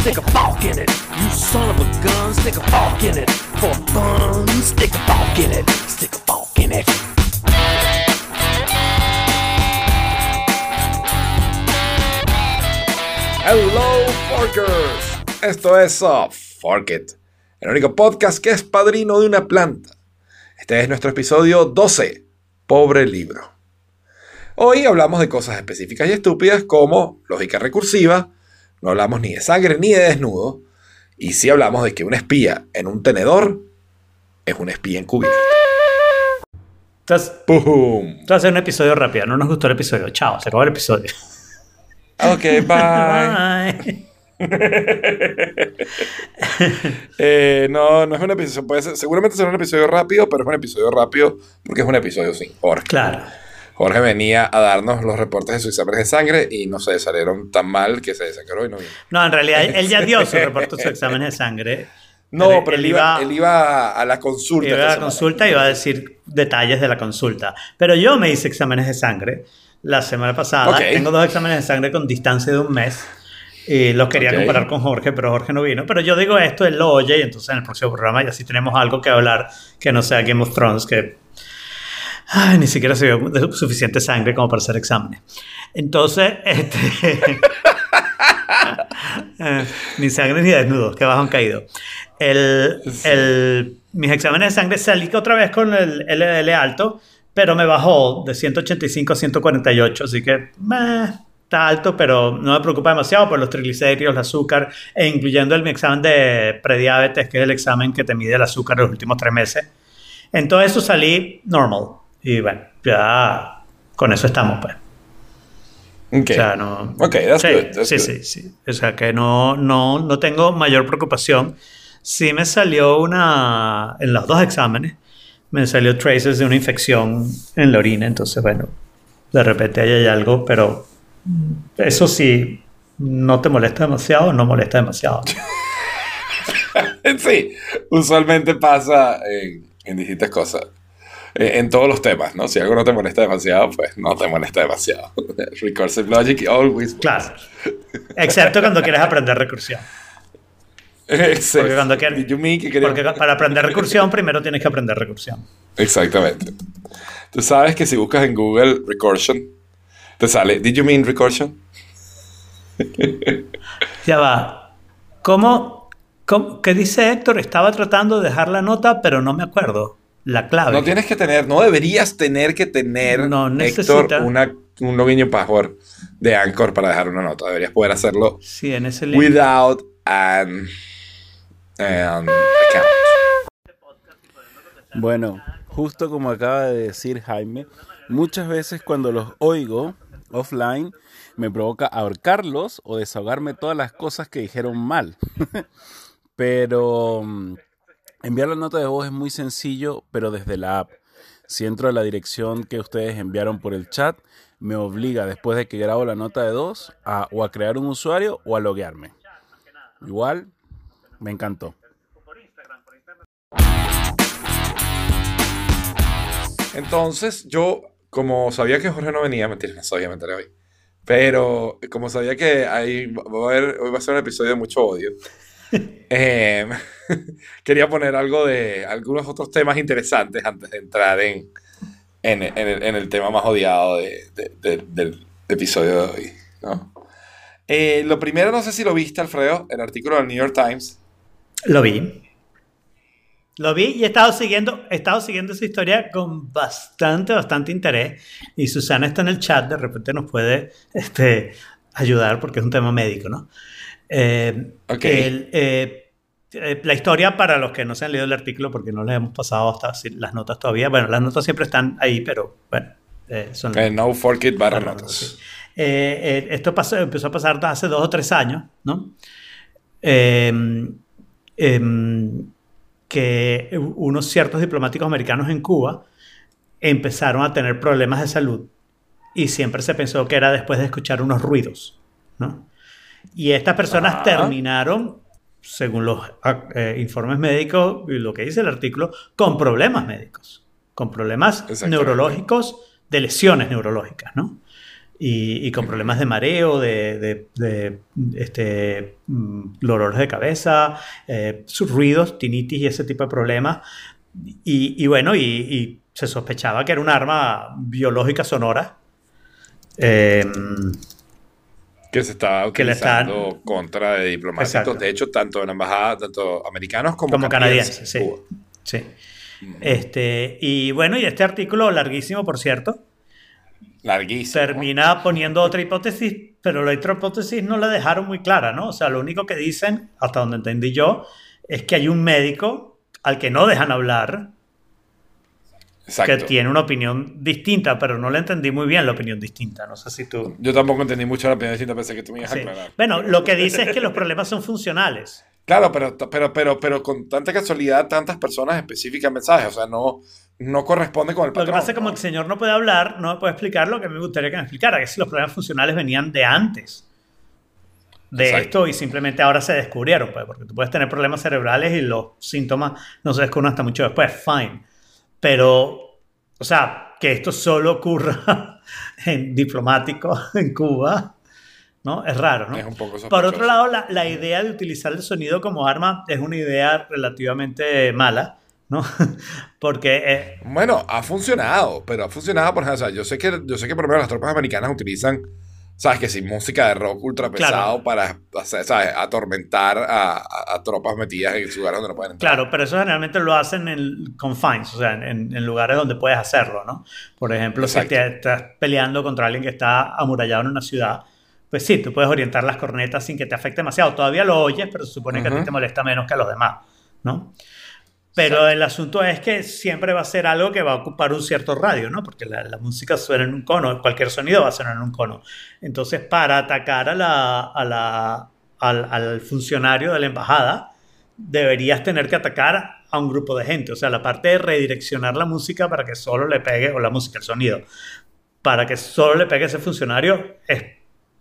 stick a it. You son of a it. For fun, stick a it. Stick a it. Hello, Forkers. Esto es uh, Fork It, el único podcast que es padrino de una planta. Este es nuestro episodio 12, Pobre Libro. Hoy hablamos de cosas específicas y estúpidas como lógica recursiva, no hablamos ni de sangre ni de desnudo, y sí hablamos de que un espía en un tenedor es un espía encubierto. Entonces, ¡Pum! Esto va a ser un episodio rápido. No nos gustó el episodio. Chao, se acabó el episodio. Ok, bye. Bye. Eh, no, no es un episodio, puede ser- seguramente será un episodio rápido, pero es un episodio rápido porque es un episodio sin Jorge. Claro. Jorge venía a darnos los reportes de sus exámenes de sangre y no se salieron tan mal que se desangró y no vino. No, en realidad él ya dio su reporte, su examen de sangre. No, pero él, iba, él iba a la consulta. iba a la semana. consulta y iba a decir detalles de la consulta. Pero yo me hice exámenes de sangre la semana pasada. Tengo dos exámenes de sangre con distancia de un mes. Y los quería comparar con Jorge, pero Jorge no vino. Pero yo digo esto, él lo oye y entonces en el próximo programa ya sí tenemos algo que hablar que no sea Game of Thrones, que ay, ni siquiera se vio suficiente sangre como para hacer exámenes. Entonces, este, eh, ni sangre ni desnudos, que bajo han caído. El, el- mis exámenes de sangre salí otra vez con el LDL alto, pero me bajó de 185 a 148, así que meh, está alto, pero no me preocupa demasiado por los triglicéridos, el azúcar, e incluyendo el, mi examen de prediabetes, que es el examen que te mide el azúcar los últimos tres meses. En todo eso salí normal. Y bueno, ya con eso estamos, pues. Ok. O sea, no. Ok, that's sí, good, that's sí, good. sí, sí. O sea, que no, no, no tengo mayor preocupación. Sí me salió una. En los dos exámenes, me salió traces de una infección en la orina. Entonces, bueno, de repente ahí hay algo, pero eso sí, no te molesta demasiado, no molesta demasiado. Sí, usualmente pasa en, en distintas cosas. Eh, En todos los temas, ¿no? Si algo no te molesta demasiado, pues no te molesta demasiado. Recursive Logic always. Claro. Excepto cuando quieres aprender recursión. Except- Porque cuando quieres- Did you mean que Porque para aprender recursión, primero tienes que aprender recursión. Exactamente. Tú sabes que si buscas en Google recursion, te sale, ¿Did you mean recursion? Ya va. ¿Cómo, cómo- ¿Qué dice Héctor? Estaba tratando de dejar la nota, pero no me acuerdo. La clave. No tienes que tener, no deberías tener que tener, No Héctor, necesita. una, un login y password de Anchor para dejar una nota. Deberías poder hacerlo Sí, en ese link. without an, an account. Bueno, justo como acaba de decir Jaime, muchas veces cuando los oigo offline me provoca ahorcarlos o desahogarme todas las cosas que dijeron mal. pero mm, enviar la nota de voz es muy sencillo, pero desde la app. Si entro a la dirección que ustedes enviaron por el chat, me obliga después de que grabo la nota de voz a o a crear un usuario o a loguearme. Igual, me encantó. Entonces, yo, como sabía que Jorge no venía, mentira, no sabía, me enteré hoy. Pero como sabía que ahí va a haber, hoy va a ser un episodio de mucho odio, eh, quería poner algo de algunos otros temas interesantes antes de entrar en, en, en el, en el tema más odiado de- de- de- del episodio de hoy. ¿no? Eh, lo primero, no sé si lo viste, Alfredo, el artículo del New York Times. Lo vi. Lo vi y he estado siguiendo, he estado siguiendo esa historia con bastante, bastante interés. Y Susana está en el chat, de repente nos puede este, ayudar porque es un tema médico, ¿no? Eh, Ok. el, eh, eh, la historia, para los que no se han leído el artículo, porque no les hemos pasado hasta las notas todavía, bueno, las notas siempre están ahí, pero bueno, eh, son Eh, no for Kid barra notas. notas. Eh, esto pasó, empezó a pasar hace dos o tres años, ¿no? Eh, em, que unos ciertos diplomáticos americanos en Cuba empezaron a tener problemas de salud y siempre se pensó que era después de escuchar unos ruidos, ¿no? Y estas personas terminaron, según los ah, eh, informes médicos y lo que dice el artículo, con problemas médicos, con problemas neurológicos, de lesiones neurológicas, ¿no? y, y con problemas de mareo, de, de- de, este, mm, dolores de cabeza, eh, sus ruidos, tinitis y ese tipo de problemas. Y, y bueno, y, y se sospechaba que era un arma biológica sonora. Eh, Que se está Que están- utilizando contra de diplomáticos. Exacto. De hecho, tanto en la embajada, tanto americanos como, como canadienses, en sí. Sí. Este, y bueno, y este artículo, larguísimo por cierto, Larguísimo. termina poniendo otra hipótesis, pero la otra hipótesis no la dejaron muy clara, ¿no? O sea, lo único que dicen, hasta donde entendí yo, es que hay un médico al que no dejan hablar, Exacto. que tiene una opinión distinta, pero no le entendí muy bien la opinión distinta. No sé si tú... Yo tampoco entendí mucho la opinión distinta, pensé que tú me ibas a Sí. aclarar. Bueno, lo que dice es que los problemas son funcionales. Claro, pero, pero, pero, pero con tanta casualidad, tantas personas especifican mensajes. O sea, no, no corresponde con el Lo que patrón. pasa es que como el señor no puede hablar, no me puede explicar lo que me gustaría que me explicara, que si los problemas funcionales venían de antes de Exacto. esto y simplemente ahora se descubrieron, pues, porque tú puedes tener problemas cerebrales y los síntomas no se descubren hasta mucho después, fine. Pero, o sea, que esto solo ocurra en diplomático en Cuba, ¿no? Es raro, ¿no? Es un poco Por otro lado, la, la idea de utilizar el sonido como arma es una idea relativamente mala, ¿no? Porque eh, Bueno, ha funcionado, pero ha funcionado, por ejemplo, o sea, yo sé que, yo sé que por ejemplo las tropas americanas utilizan, sabes que sí, música de rock ultra pesado Claro. para, ¿sabes? atormentar a, a- a tropas metidas en lugares donde no pueden entrar. Claro, pero eso generalmente lo hacen en confines, o sea, en, en lugares donde puedes hacerlo, ¿no? Por ejemplo, si Exacto. te estás peleando contra alguien que está amurallado en una ciudad, pues sí, tú puedes orientar las cornetas sin que te afecte demasiado. Todavía lo oyes, pero se supone que a ti te molesta menos que a los demás, ¿no? Pero el asunto es que siempre va a ser algo que va a ocupar un cierto radio, ¿no? Porque la, la música suena en un cono, cualquier sonido va a sonar en un cono. Entonces, para atacar a la, a la- al, al funcionario de la embajada, deberías tener que atacar a un grupo de gente. O sea, la parte de redireccionar la música para que solo le pegue, o la música, el sonido, para que solo le pegue a ese funcionario es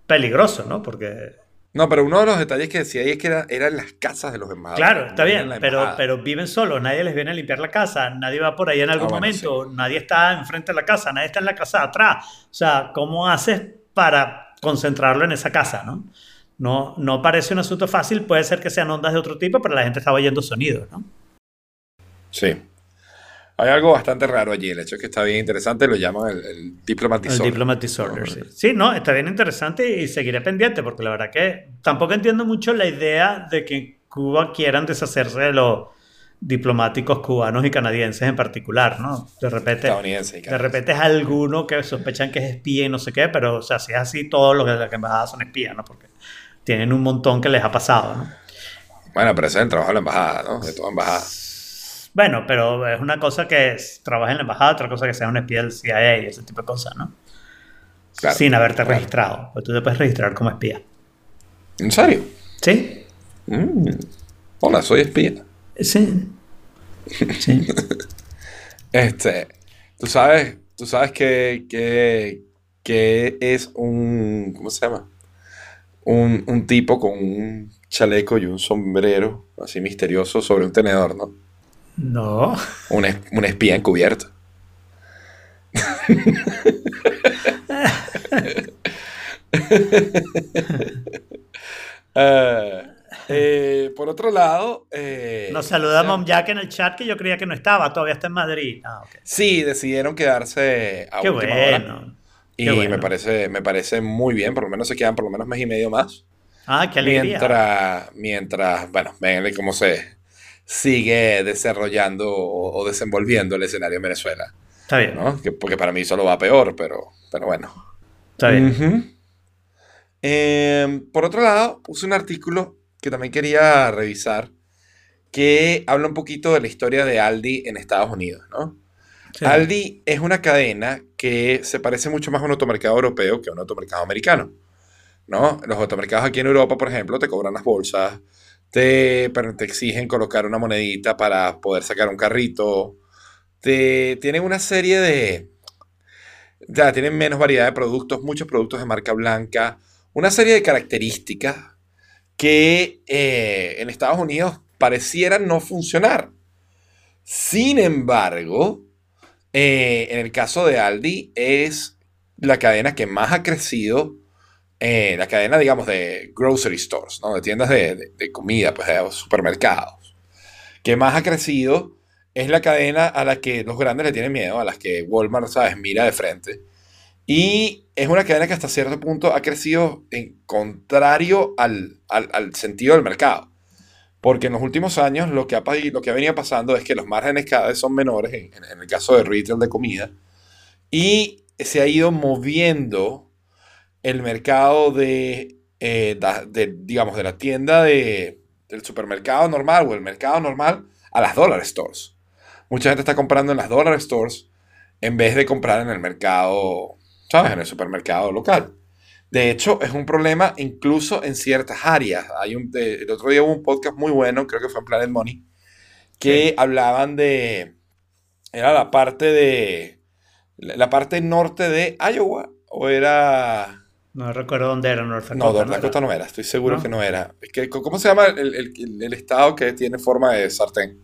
peligroso, ¿no? Porque No, pero uno de los detalles que decía ahí es que era, eran las casas de los embajadores. Claro, está no bien, pero, viven solos, nadie les viene a limpiar la casa, nadie va por ahí en algún Ah, bueno, momento, nadie está enfrente de la casa, nadie está en la casa de atrás. O sea, ¿cómo haces para concentrarlo en esa casa, no? No, no parece un asunto fácil, puede ser que sean ondas de otro tipo, pero la gente estaba oyendo sonidos, ¿no? Sí. Hay algo bastante raro allí. El hecho es que está bien interesante, lo llaman el, el diplomat El disorder. Diplomat Disorder, sí. Sí, no, está bien interesante y seguiré pendiente, porque la verdad que tampoco entiendo mucho la idea de que en Cuba quieran deshacerse de los diplomáticos cubanos y canadienses en particular, ¿no? De repente, de repente es alguno que sospechan que es espía y no sé qué, pero o sea, si es así, todos los de la embajada son espías, ¿no? Porque tienen un montón que les ha pasado, ¿no? Bueno, pero ese es el trabajo de la embajada, ¿no? De toda embajada. Bueno, pero es una cosa que es- trabaja en la embajada, otra cosa que sea un espía del CIA y ese tipo de cosas, ¿no? Claro, Sin haberte claro. registrado. Pues tú te puedes registrar como espía. ¿En serio? ¿Sí? Mm. Hola, soy espía. Sí. Sí. Este, tú sabes, tú sabes que, que, que es un, ¿cómo se llama? Un, un tipo con un chaleco y un sombrero así misterioso sobre un tenedor, ¿no? No. Un, es- un espía encubierto. Eh, eh, por otro lado, eh, Nos saluda Mom Jack en el chat que yo creía que no estaba, todavía está en Madrid. Ah, ok. sí, decidieron quedarse a Qué última hora. bueno. Y Qué bueno. me parece, me parece muy bien, por lo menos se quedan por lo menos mes y medio más. Ah, qué alegría. Mientras, mientras, bueno, ven cómo se sigue desarrollando o, o desenvolviendo el escenario en Venezuela, Está bien. ¿no? Que- porque para mí solo va peor, pero, pero bueno. Está bien. Ujú. Eh, por otro lado, puse un artículo que también quería revisar que habla un poquito de la historia de Aldi en Estados Unidos, ¿no? Sí. Aldi es una cadena que se parece mucho más a un automercado europeo que a un automercado americano. ¿no? Los automercados aquí en Europa, por ejemplo, te cobran las bolsas, te, pero te exigen colocar una monedita para poder sacar un carrito, te, tienen una serie de... Ya, tienen menos variedad de productos, muchos productos de marca blanca, una serie de características que eh, en Estados Unidos parecieran no funcionar. Sin embargo, eh, en el caso de Aldi es la cadena que más ha crecido, eh, la cadena, digamos, de grocery stores, ¿no? de tiendas de, de- comida, pues de supermercados, que más ha crecido es la cadena a la que los grandes le tienen miedo, a las que Walmart, ¿sabes?, mira de frente. Y es una cadena que hasta cierto punto ha crecido en contrario al, al- sentido del mercado. Porque en los últimos años lo que, ha, lo que ha venido pasando es que los márgenes cada vez son menores, en, en el caso de retail de comida, y se ha ido moviendo el mercado de, eh, da- de, digamos, de la tienda de, del supermercado normal o el mercado normal a las dollar stores. Mucha gente está comprando en las dollar stores en vez de comprar en el mercado, ¿sabes? En el supermercado local. De hecho, es un problema incluso en ciertas áreas. Hay un, de- el otro día hubo un podcast muy bueno, creo que fue en Planet Money, que hablaban de, era la parte de, la parte norte de Iowa, o era, No recuerdo dónde era North Dakota. no, North era? Dakota no era, estoy seguro ¿No? que no era. Es que, ¿Cómo se llama el, el- el- estado que tiene forma de sartén?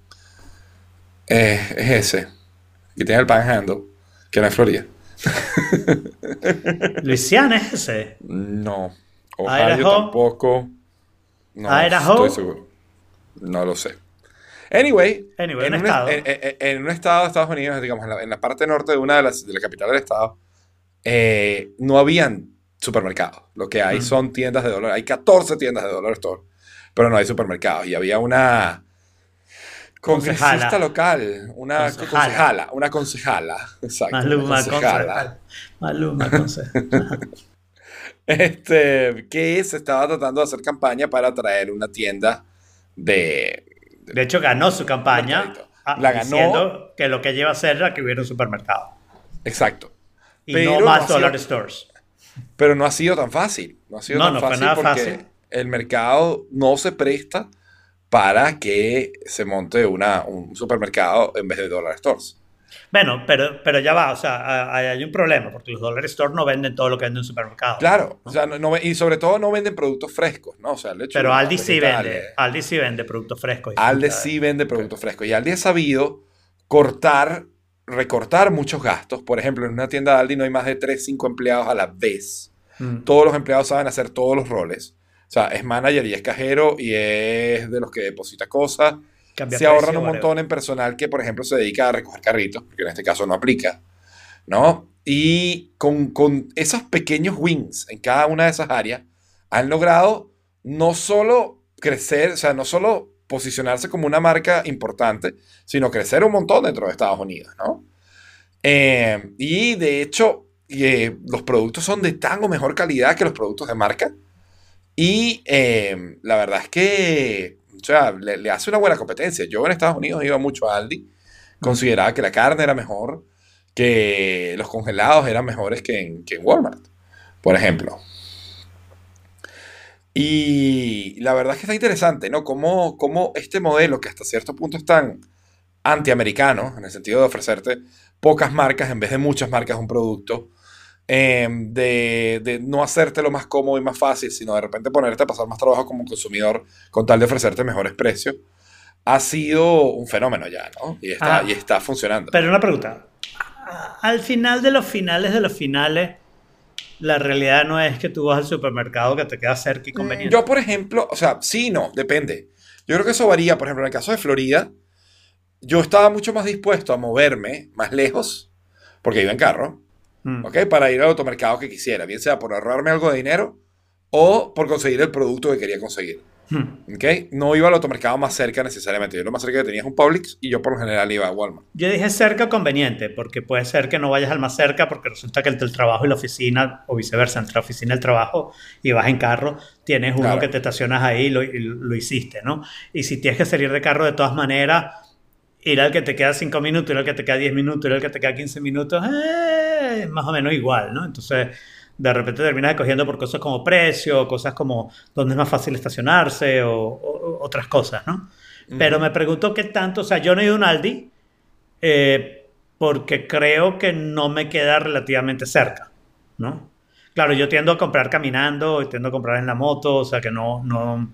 Eh, es ese, que tiene el panhandle, que no es Florida. Luisiana es ese. No. Ohio Idaho. tampoco. No Idaho. estoy seguro. No lo sé. Anyway, Anyway, en, un un, estado. en- en- en un estado de Estados Unidos, digamos, en la, en la parte norte de una de las de la capital del estado, eh, no habían supermercados. Lo que hay son tiendas de dólar. Hay 14 tiendas de dólar store, pero no hay supermercados. Y había una congresista Concejala. local, una Concejala. concejala, una concejala. Exacto. una Maluma, concejala. concejal. Maluma, concejal. este, que se estaba tratando de hacer campaña para traer una tienda de... De hecho, ganó su campaña ah, La ganó. diciendo que lo que lleva a ser era que hubiera un supermercado. Exacto. Y Pero no más dollar stores. Pero no ha sido tan fácil. No ha sido No, tan no fue fácil nada porque fácil. el mercado no se presta para que se monte una, un supermercado en vez de dollar stores. Bueno, pero, pero ya va, o sea, hay, un problema, porque los dollar stores no venden todo lo que vende un supermercado. Claro, o sea, no- no- y sobre todo no venden productos frescos, ¿no? O sea, lechuga, Pero Aldi sí vende. Aldi sí vende productos frescos. fruta. sí vende productos frescos y Aldi ha sabido cortar, recortar muchos gastos. Por ejemplo, en una tienda de Aldi no hay más de 3, 5 empleados a la vez. Mm. Todos los empleados saben hacer todos los roles. O sea, es manager y es cajero y es de los que deposita cosas. Cambia se ahorran un montón en personal que, por ejemplo, se dedica a recoger carritos, porque en este caso no aplica, ¿no? Y con, con esos pequeños wins en cada una de esas áreas, han logrado no solo crecer, o sea, no solo posicionarse como una marca importante, sino crecer un montón dentro de Estados Unidos, ¿no? Eh, y de hecho, eh, los productos son de tan o mejor calidad que los productos de marca. Y eh, la verdad es que, o sea, le, hace una buena competencia. Yo en Estados Unidos iba mucho a Aldi, consideraba que la carne era mejor, que los congelados eran mejores que en, que en Walmart, por ejemplo. Y la verdad es que está interesante, ¿no? Cómo, cómo este modelo, que hasta cierto punto es tan antiamericano, en el sentido de ofrecerte pocas marcas en vez de muchas marcas un producto, eh, de, de no hacerte lo más cómodo y más fácil, sino de repente ponerte a pasar más trabajo como consumidor con tal de ofrecerte mejores precios, ha sido un fenómeno ya, ¿no? Y está, Ah. y está funcionando. Pero una pregunta. Al final de los finales de los finales, la realidad no es que tú vas al supermercado que te queda cerca y conveniente. Yo, por ejemplo, o sea, sí, no, depende. Yo creo que eso varía. Por ejemplo, en el caso de Florida, yo estaba mucho más dispuesto a moverme más lejos, porque iba en carro, Mm. ¿ok? Para ir al automercado que quisiera, bien sea por ahorrarme algo de dinero o por conseguir el producto que quería conseguir, Mm. ¿ok? No iba al automercado más cerca necesariamente. Yo lo más cerca que tenía es un Publix y yo por lo general iba a Walmart. Yo dije cerca conveniente, porque puede ser que no vayas al más cerca, porque resulta que entre el trabajo y la oficina, o viceversa, entre la oficina y el trabajo, y vas en carro, tienes uno Claro. que te estacionas ahí y lo, y lo hiciste, ¿no? Y si tienes que salir de carro de todas maneras, ir al que te queda 5 minutos, ir al que te queda 10 minutos, ir al que te queda 15 minutos, eh, es más o menos igual, ¿no? Entonces, de repente terminas escogiendo por cosas como precio, cosas como dónde es más fácil estacionarse o, o- otras cosas, ¿no? Pero me pregunto qué tanto, o sea, yo no he ido a un Aldi eh, porque creo que no me queda relativamente cerca, ¿no? Claro, yo tiendo a comprar caminando, tiendo a comprar en la moto, o sea que no, no,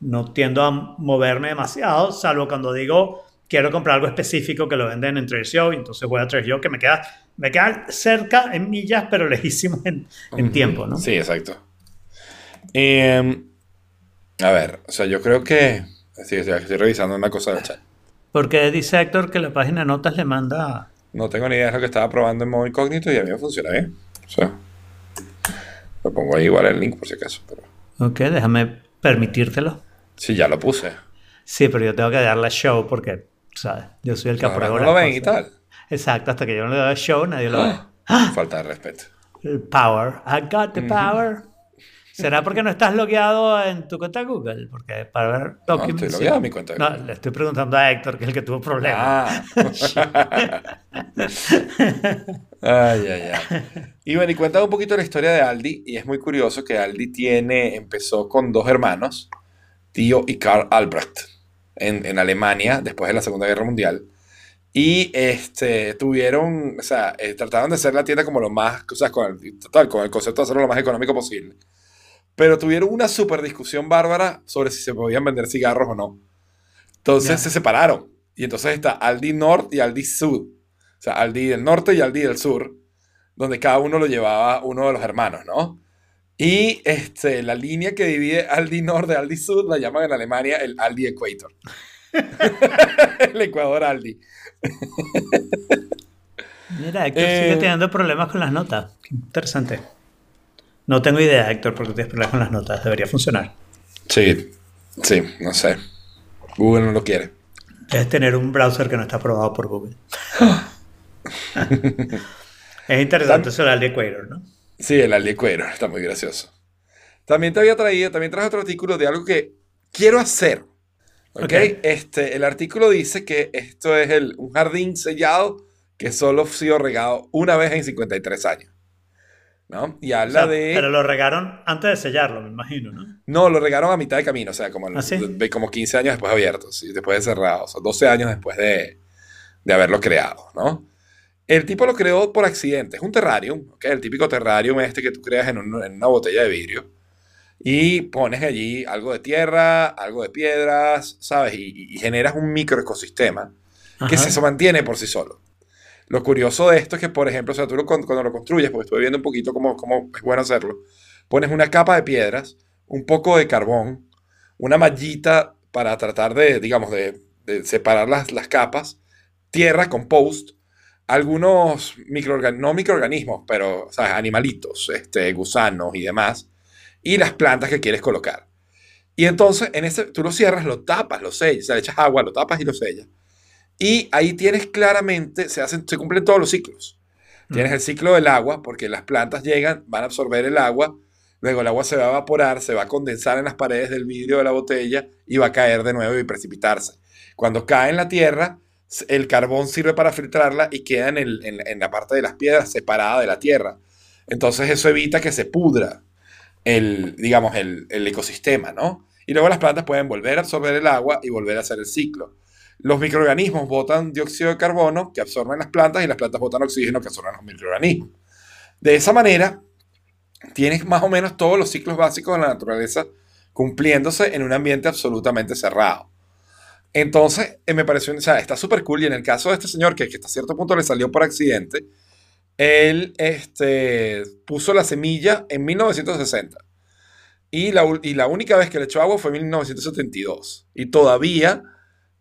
no tiendo a moverme demasiado, salvo cuando digo quiero comprar algo específico que lo venden en Trader Joe, y entonces voy a Trader Joe que me queda, me queda cerca en millas, pero lejísimo en, en tiempo, ¿no? Sí, exacto. Em, a ver, o sea, yo creo que... Sí, estoy, estoy revisando una cosa del chat. Porque dice Héctor que la página de notas le manda... No tengo ni idea de lo que estaba probando en modo incógnito y a mí me funciona bien. O sea, lo pongo ahí igual el link por si acaso. Pero... Ok, déjame permitírtelo. Sí, ya lo puse. Sí, pero yo tengo que darle show porque, ¿sabes? Yo soy el que Ahora aprueba no lo ven y tal. Exacto, hasta que yo no le doy show, nadie lo ve. Falta de respeto. El power. I got the power. ¿Será porque no estás logueado en tu cuenta Google? Porque para ver documents... estoy logueado en mi cuenta de No, Google. le estoy preguntando a Héctor, que es el que tuvo problemas. Ah. ay, ay, ay. Y bueno, y cuenta un poquito la historia de Aldi. Y es muy curioso que Aldi tiene, empezó con dos hermanos, Tío y Karl Albrecht, en, en Alemania, después de la Segunda Guerra Mundial. Y este, tuvieron, o sea, eh, trataron de hacer la tienda como lo más, o sea, con el, total, con el concepto de hacerlo lo más económico posible. Pero tuvieron una super discusión bárbara sobre si se podían vender cigarros o no. Entonces se separaron. Y entonces está Aldi Norte y Aldi Sud. O sea, Aldi del norte y Aldi del sur, donde cada uno lo llevaba uno de los hermanos, ¿no? Y este, la línea que divide Aldi Norte de Aldi Sud la llaman en Alemania el Aldi Equator. el Ecuador Aldi. Mira, Héctor Eh, sigue teniendo problemas con las notas. Qué interesante. No tengo idea, Héctor, porque tienes problemas con las notas. Debería funcionar. Sí, sí, no sé. Google no lo quiere. Debes tener un browser que no está aprobado por Google. es interesante eso del Equator, ¿no? Sí, el Equator, está muy gracioso. También te había traído, también traje otro artículo de algo que quiero hacer. ¿Ok? Ok. Este, el artículo dice que esto es el, un jardín sellado que solo ha sido regado una vez en 53 años. ¿No? Y O habla sea, de... Pero lo regaron antes de sellarlo, me imagino, ¿no? No, lo regaron a mitad de camino, o sea, como, ¿Ah, sí? como 15 años después abierto, ¿sí? después de cerrado, o sea, 12 años después de, de haberlo creado, ¿no? El tipo lo creó por accidente, es un terrarium, ¿ok? El típico terrarium este que tú creas en, un- en una botella de vidrio y pones allí algo de tierra, algo de piedras, ¿sabes? Y, y generas un microecosistema que Ajá. se mantiene por sí solo. Lo curioso de esto es que, por ejemplo, o sea, tú lo- cuando, cuando lo construyes, porque estuve viendo un poquito cómo, cómo es bueno hacerlo, pones una capa de piedras, un poco de carbón, una mallita para tratar de, digamos, de, de separar las, las capas, tierra, compost, algunos microorganismos, no microorganismos, pero, ¿sabes? Animalitos, este, gusanos y demás, y las plantas que quieres colocar. Y entonces, en ese, tú lo cierras, lo tapas, lo sellas, o sea, le echas agua, lo tapas y lo sellas. Y ahí tienes claramente, se, hacen, se cumplen todos los ciclos. Tienes el ciclo del agua, porque las plantas llegan, van a absorber el agua, luego el agua se va a evaporar, se va a condensar en las paredes del vidrio de la botella y va a caer de nuevo y precipitarse. Cuando cae en la tierra, el carbón sirve para filtrarla y queda en, la parte de las piedras separada de la tierra. Entonces eso evita que se pudra el, digamos, el, el ecosistema, ¿no? Y luego las plantas pueden volver a absorber el agua y volver a hacer el ciclo. Los microorganismos botan dióxido de carbono que absorben las plantas y las plantas botan oxígeno que absorben los microorganismos. De esa manera, tienes más o menos todos los ciclos básicos de la naturaleza cumpliéndose en un ambiente absolutamente cerrado. Entonces, eh, me pareció, o sea, está súper cool. Y en el caso de este señor, que, que hasta cierto punto le salió por accidente, él este, puso la semilla en 1960. Y la, y la única vez que le echó agua fue en 1972. Y todavía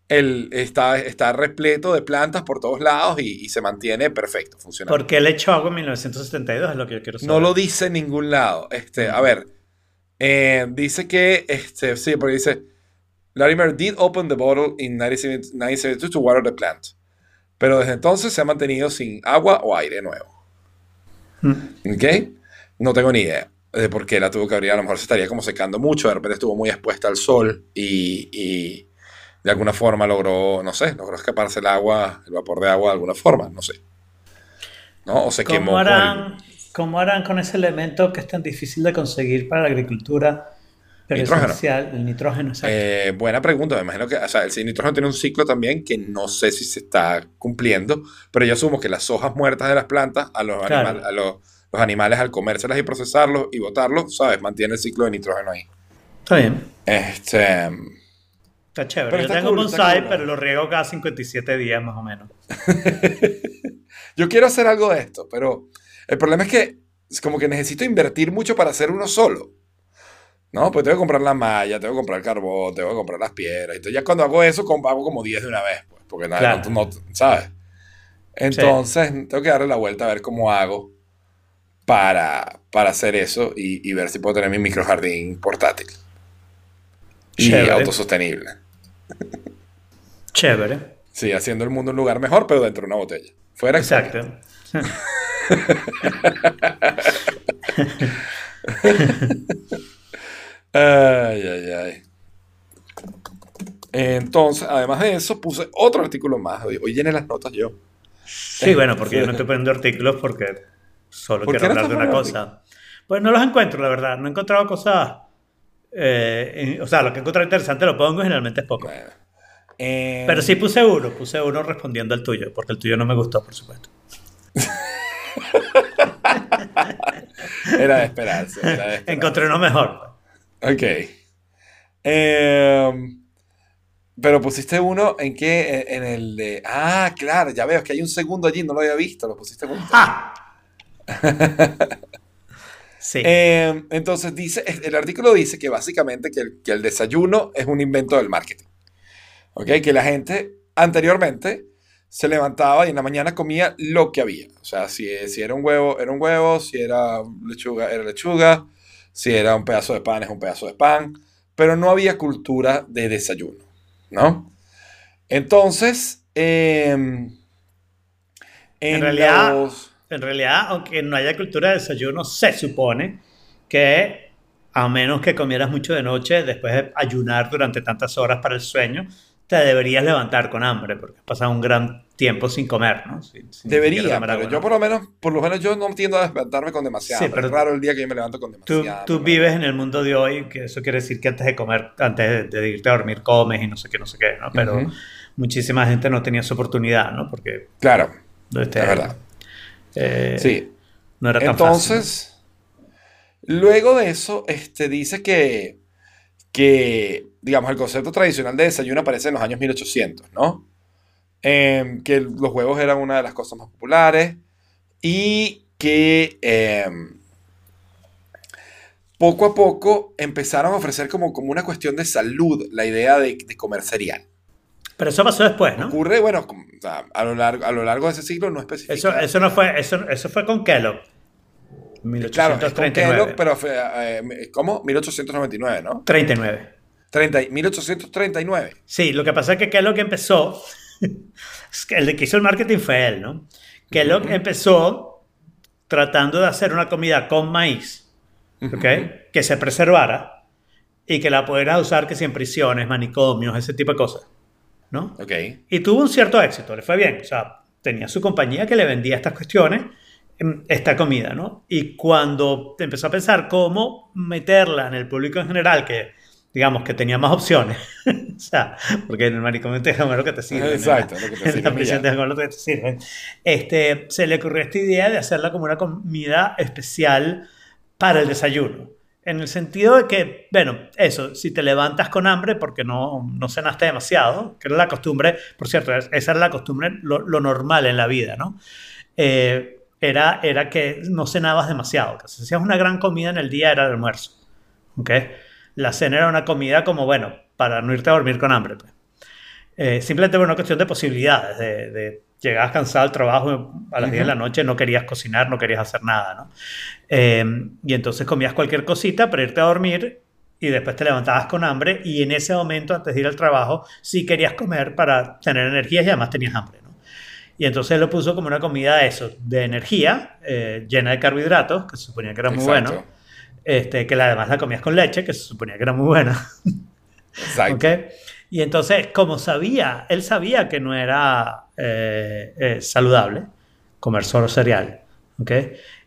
él está, está repleto de plantas por todos lados y, y se mantiene perfecto, funcionando. ¿Por qué le echó agua en 1972? Es lo que yo quiero saber. No lo dice en ningún lado. Este, a ver, eh, dice que, este, sí, porque dice, Larimer did open the bottle in 1972 to water the plant. Pero desde entonces se ha mantenido sin agua o aire nuevo. Mm. ¿Ok? No tengo ni idea de por qué la tuvo que abrir. A lo mejor se estaría como secando mucho. De repente estuvo muy expuesta al sol y, y de alguna forma logró, no sé, logró escaparse el agua, el vapor de agua de alguna forma. No sé. ¿No? O se quemó. ¿Cómo el- harán, ¿Cómo harán con ese elemento que es tan difícil de conseguir para la agricultura? Pero Nitrógeno. esencial, el nitrógeno, exacto. Eh, buena pregunta, me imagino que, o sea, el nitrógeno tiene un ciclo también que no sé si se está cumpliendo, pero yo asumo que las hojas muertas de las plantas, a los, Claro. animal- a los, los animales al comérselas y procesarlos y botarlos, ¿sabes? Mantiene el ciclo de nitrógeno ahí. Está bien. Este, Está chévere. Pero Yo está tengo cool, bonsai, cool. pero lo riego cada 57 días más o menos. Yo quiero hacer algo de esto, pero el problema es que es como que necesito invertir mucho para hacer uno solo. ¿No? Pues tengo que comprar la malla, tengo que comprar el carbón, tengo que comprar las piedras. Entonces ya cuando hago eso, hago como 10 de una vez, pues, porque nada, Claro. no, no- ¿sabes? Entonces, tengo que darle la vuelta a ver cómo hago para, para hacer eso y, y ver si puedo tener mi microjardín portátil. Y Chévere. autosostenible. Chévere. Sí, haciendo el mundo un lugar mejor, pero dentro de una botella. Fuera Exacto. Ay, ay, ay. Entonces, además de eso, puse otro artículo más. Hoy, hoy llené las notas yo. Sí, bueno, porque yo no estoy poniendo artículos porque solo ¿Por quiero no hablar de una cosa. Pues no los encuentro, la verdad. No he encontrado cosas. eh, en- o sea, lo que he encontrado interesante lo pongo y generalmente es poco. Bueno. Eh, Pero sí puse uno, puse uno respondiendo al tuyo, porque el tuyo no me gustó, por supuesto. Era de esperarse. Era de esperarse. Encontré uno mejor. Ok. Em, pero pusiste uno en qué? En, en el de. Ah, claro, ya veo que hay un segundo allí, no lo había visto, lo pusiste junto. ¡Ah! Sí. Em, entonces dice, el artículo dice que básicamente que el, que el desayuno es un invento del marketing. ¿Ok? Que la gente anteriormente se levantaba y en la mañana comía lo que había. O sea, si, si era un huevo, era un huevo, si era lechuga, era lechuga, si era un pedazo de pan, es un pedazo de pan, pero no había cultura de desayuno, ¿no? Entonces, em, en, realidad- los- En realidad, aunque no haya cultura de desayuno, se supone que a menos que comieras mucho de noche, después de ayunar durante tantas horas para el sueño, te deberías levantar con hambre, porque has pasado un gran tiempo sin comer, ¿no? Sin- sin Debería, pero yo por lo menos, por lo menos yo no tiendo a despertarme con demasiado. Sí, pero es raro el día que yo me levanto con Tú, demasiado. tú vives en el mundo de hoy, que eso quiere decir que antes de comer, antes de, de irte a dormir, comes y no sé qué, no sé qué, ¿no? Pero muchísima gente no tenía esa oportunidad, ¿no? Porque Claro, este, es verdad. eh, Sí. no era tan fácil. Entonces, luego de eso, este, dice que, que, digamos, el concepto tradicional de desayuno aparece en los años 1800, ¿no? Em, que los huevos eran una de las cosas más populares y que em, poco a poco empezaron a ofrecer como, como una cuestión de salud la idea de, de comer cereal. Pero eso pasó después, ¿no? Ocurre, bueno, a, lo largo, a lo largo de ese siglo no especifica. Eso, eso no fue, eso, eso fue con Kellogg. Claro, es con 1839. Kellogg, pero fue, eh, ¿cómo? 1899, ¿no? 39. 30, 1839. Sí, lo que pasa es que Kellogg empezó, el que hizo el marketing fue él, ¿no? Kellogg Ujú. empezó tratando de hacer una comida con maíz, ¿ok? Ujú. Que se preservara y que la pudieras usar que si en prisiones, manicomios, ese tipo de cosas, ¿no? Ok. Y tuvo un cierto éxito, le fue bien. O sea, tenía su compañía que le vendía estas cuestiones, em, esta comida, ¿no? Y cuando empezó a pensar cómo meterla en el público en general, que digamos que tenía más opciones, o sea, porque en el manicomio te dejan lo que te sirven. Exacto, en la, lo que te en la prisión te dejan lo que te sirven. Este, se le ocurrió esta idea de hacerla como una comida especial para el desayuno. En el sentido de que, bueno, eso, si te levantas con hambre porque no, no cenaste demasiado, que era la costumbre, por cierto, es- esa era la costumbre, lo, lo normal en la vida, ¿no? Eh, era, era que no cenabas demasiado, que si hacías una gran comida en el día era el almuerzo, ¿ok? La cena era una comida como, bueno, para no irte a dormir con hambre, pues. Eh, simplemente por una cuestión de posibilidades, de, de llegabas cansado al trabajo a las 10 de la noche, no querías cocinar, no querías hacer nada, ¿no? Eh, y entonces comías cualquier cosita para irte a dormir y después te levantabas con hambre y en ese momento, antes de ir al trabajo, sí querías comer para tener energías y además tenías hambre, ¿no? Y entonces lo puso como una comida de eso, de energía, eh, llena de carbohidratos, que se suponía que era muy bueno, este, que la- además la comías con leche, que se suponía que era muy buena. Exacto. ¿ok? Y entonces, como sabía, él sabía que no era eh, eh, saludable comer solo cereal, ¿ok?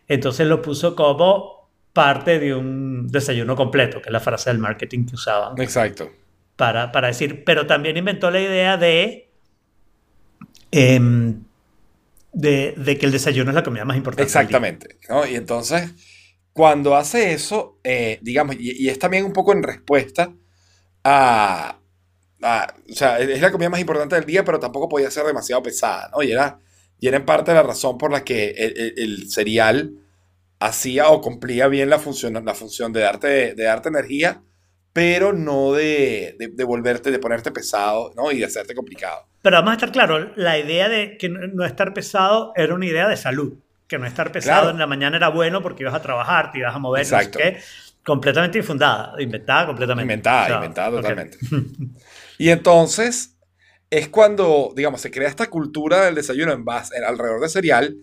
Entonces lo puso como parte de un desayuno completo, que es la frase del marketing que usaban Exacto. para, para decir, pero también inventó la idea de, em, de, de que el desayuno es la comida más importante. Exactamente. ¿no? Y entonces, cuando hace eso, eh, digamos, y, y es también un poco en respuesta a, ah, o sea, es la comida más importante del día, pero tampoco podía ser demasiado pesada, ¿no? Y era, y era en parte la razón por la que el, el- el cereal hacía o cumplía bien la función, la función de darte, de darte energía, pero no de, de, de volverte, de ponerte pesado, ¿no? Y de hacerte complicado. Pero vamos a estar claro, la idea de que no estar pesado era una idea de salud. Que no estar pesado Claro. en la mañana era bueno porque ibas a trabajar, te ibas a mover, no sé Exacto. qué. Completamente infundada, inventada completamente. Inventada, O sea, inventada totalmente. Y entonces es cuando, digamos, se crea esta cultura del desayuno en base, en- alrededor del cereal.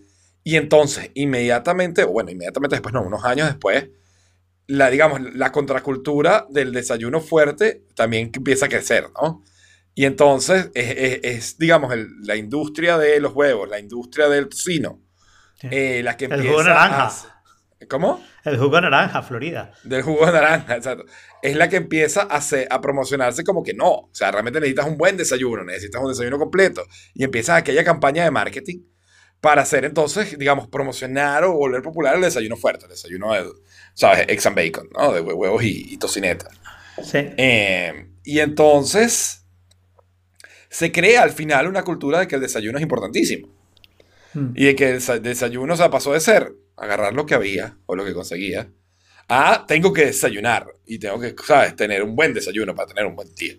Y entonces, inmediatamente, o bueno, inmediatamente después, no, unos años después, la, digamos, la contracultura del desayuno fuerte también empieza a crecer, ¿no? Y entonces es, es- es, digamos, el- la industria de los huevos, la industria del tocino. Eh, la que El jugo naranja. a- ¿Cómo? El jugo naranja, Florida. Del jugo naranja, exacto. Es la que empieza a, hacer- a promocionarse como que no. O sea, realmente necesitas un buen desayuno, necesitas un desayuno completo. Y empieza aquella campaña de marketing para hacer entonces, digamos, promocionar o volver popular el desayuno fuerte, el desayuno de, ¿sabes? Eggs and bacon, ¿no? De hue- huevos y, y tocineta. Sí. Eh, y entonces se crea al final una cultura de que el desayuno es importantísimo. Mm. Y de que el sa- desayuno o sea, pasó de ser agarrar lo que había o lo que conseguía a tengo que desayunar y tengo que, ¿sabes? Tener un buen desayuno para tener un buen día.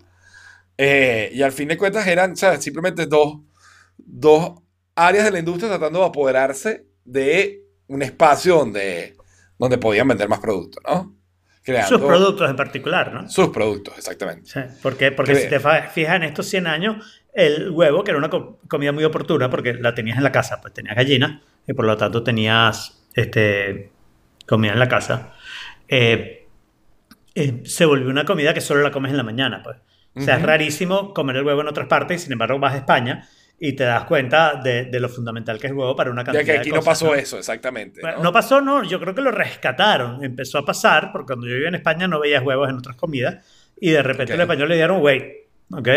Eh, y al fin de cuentas eran, ¿sabes? Simplemente dos, dos áreas de la industria tratando de apoderarse de un espacio donde, donde podían vender más productos, ¿no? Creando Sus productos en particular, ¿no? sus productos, exactamente. Sí, porque, porque si te fijas en estos 100 años, el huevo, que era una co- comida muy oportuna, porque la tenías en la casa, pues tenías gallinas y por lo tanto tenías este, comida en la casa, eh, eh, se volvió una comida que solo la comes en la mañana. Pues. O sea, es Ujú. rarísimo comer el huevo en otras partes y sin embargo vas a España y te das cuenta de, de lo fundamental que es el huevo para una cantidad Ya que aquí de no cosas, pasó eso, exactamente. bueno, ¿no? no pasó, no, yo creo que lo rescataron. Empezó a pasar, porque cuando yo vivía en España no veías huevos en otras comidas, y de repente Ok. los españoles le dieron, wait, ok,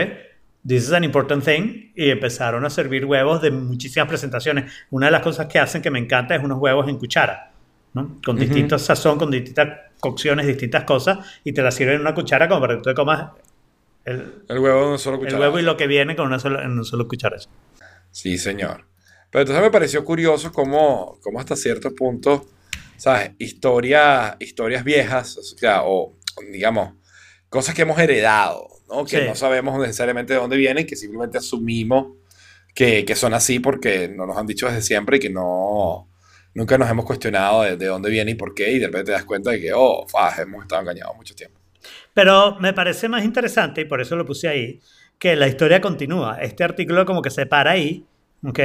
this is an important thing, y empezaron a servir huevos de muchísimas presentaciones. Una de las cosas que hacen que me encanta es unos huevos en cuchara, ¿no? Con Ujú. distintos sazón, con distintas cocciones, distintas cosas, y te las sirven en una cuchara como para que tú te comas el, El huevo de un solo el cucharada. huevo y lo que viene con una sola, en un solo cuchara. Sí, señor. Pero entonces me pareció curioso cómo, cómo hasta cierto punto, ¿sabes? Historia, historias viejas, o sea, o digamos, cosas que hemos heredado, ¿no? Que Sí. no sabemos necesariamente de dónde vienen, que simplemente asumimos que, que son así porque nos los han dicho desde siempre y que no, nunca nos hemos cuestionado de, de dónde viene y por qué, y de repente te das cuenta de que, oh, faj, hemos estado engañados mucho tiempo. Pero me parece más interesante, y por eso lo puse ahí, que la historia continúa. Este artículo como que se para ahí, ¿ok?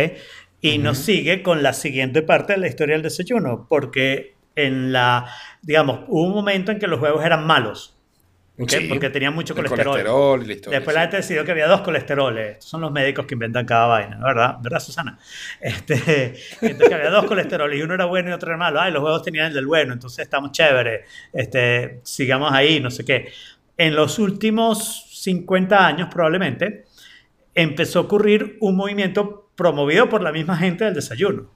Y nos sigue con la siguiente parte de la historia del desayuno, porque en la, digamos, hubo un momento en que los huevos eran malos, Sí. Porque tenían mucho colesterol. colesterol y la historia. Después la gente decidió que había dos colesteroles. Estos son los médicos que inventan cada vaina, ¿verdad? ¿Verdad, Susana? Este, entonces que había dos colesteroles y uno era bueno y otro era malo. Ay, los huevos tenían el del bueno, entonces estamos chéveres. Este, sigamos ahí, no sé qué. En los últimos 50 años probablemente empezó a ocurrir un movimiento promovido por la misma gente del desayuno,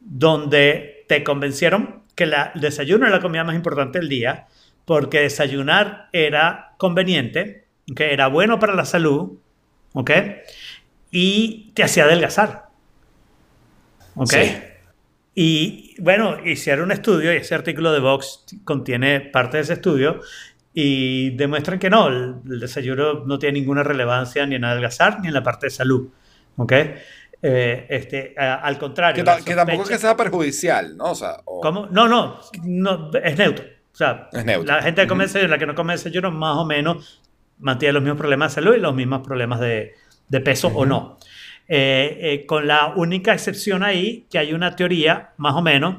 donde te convencieron que la- el desayuno era la comida más importante del día, porque desayunar era conveniente, que era bueno para la salud, ¿ok? Y te hacía adelgazar, ¿ok? Sí. Y bueno, hicieron un estudio y ese artículo de Vox contiene parte de ese estudio y demuestran que no, el, el desayuno no tiene ninguna relevancia ni en adelgazar ni en la parte de salud, ¿ok? Eh, este, a- al contrario. Que, ta- que tampoco es que sea perjudicial, ¿no? O sea, o- ¿Cómo? No, no, no, es neutro. Sea, la gente que come desayuno, la que no come desayuno, más o menos mantiene los mismos problemas de salud y los mismos problemas de, de peso o no. Eh, eh, con la única excepción ahí, que hay una teoría, más o menos,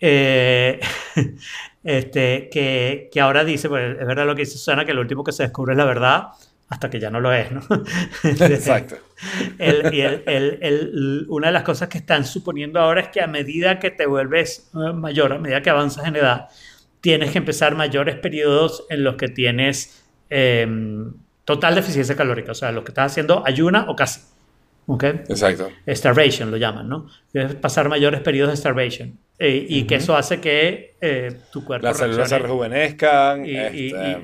eh, este, que, que ahora dice, pues es verdad lo que dice Susana, que lo último que se descubre es la verdad, hasta que ya no lo es, ¿no? Exacto. El- y el- el- el- una de las cosas que están suponiendo ahora es que a medida que te vuelves mayor, a medida que avanzas en edad, tienes que empezar mayores periodos en los que tienes eh, total deficiencia calórica, o sea, lo que estás haciendo ayuna o casi. ¿ok? Exacto. Starvation lo llaman, ¿no? Es pasar mayores periodos de starvation. Eh, y que eso hace que eh, tu cuerpo Las células se rejuvenezcan. y, este,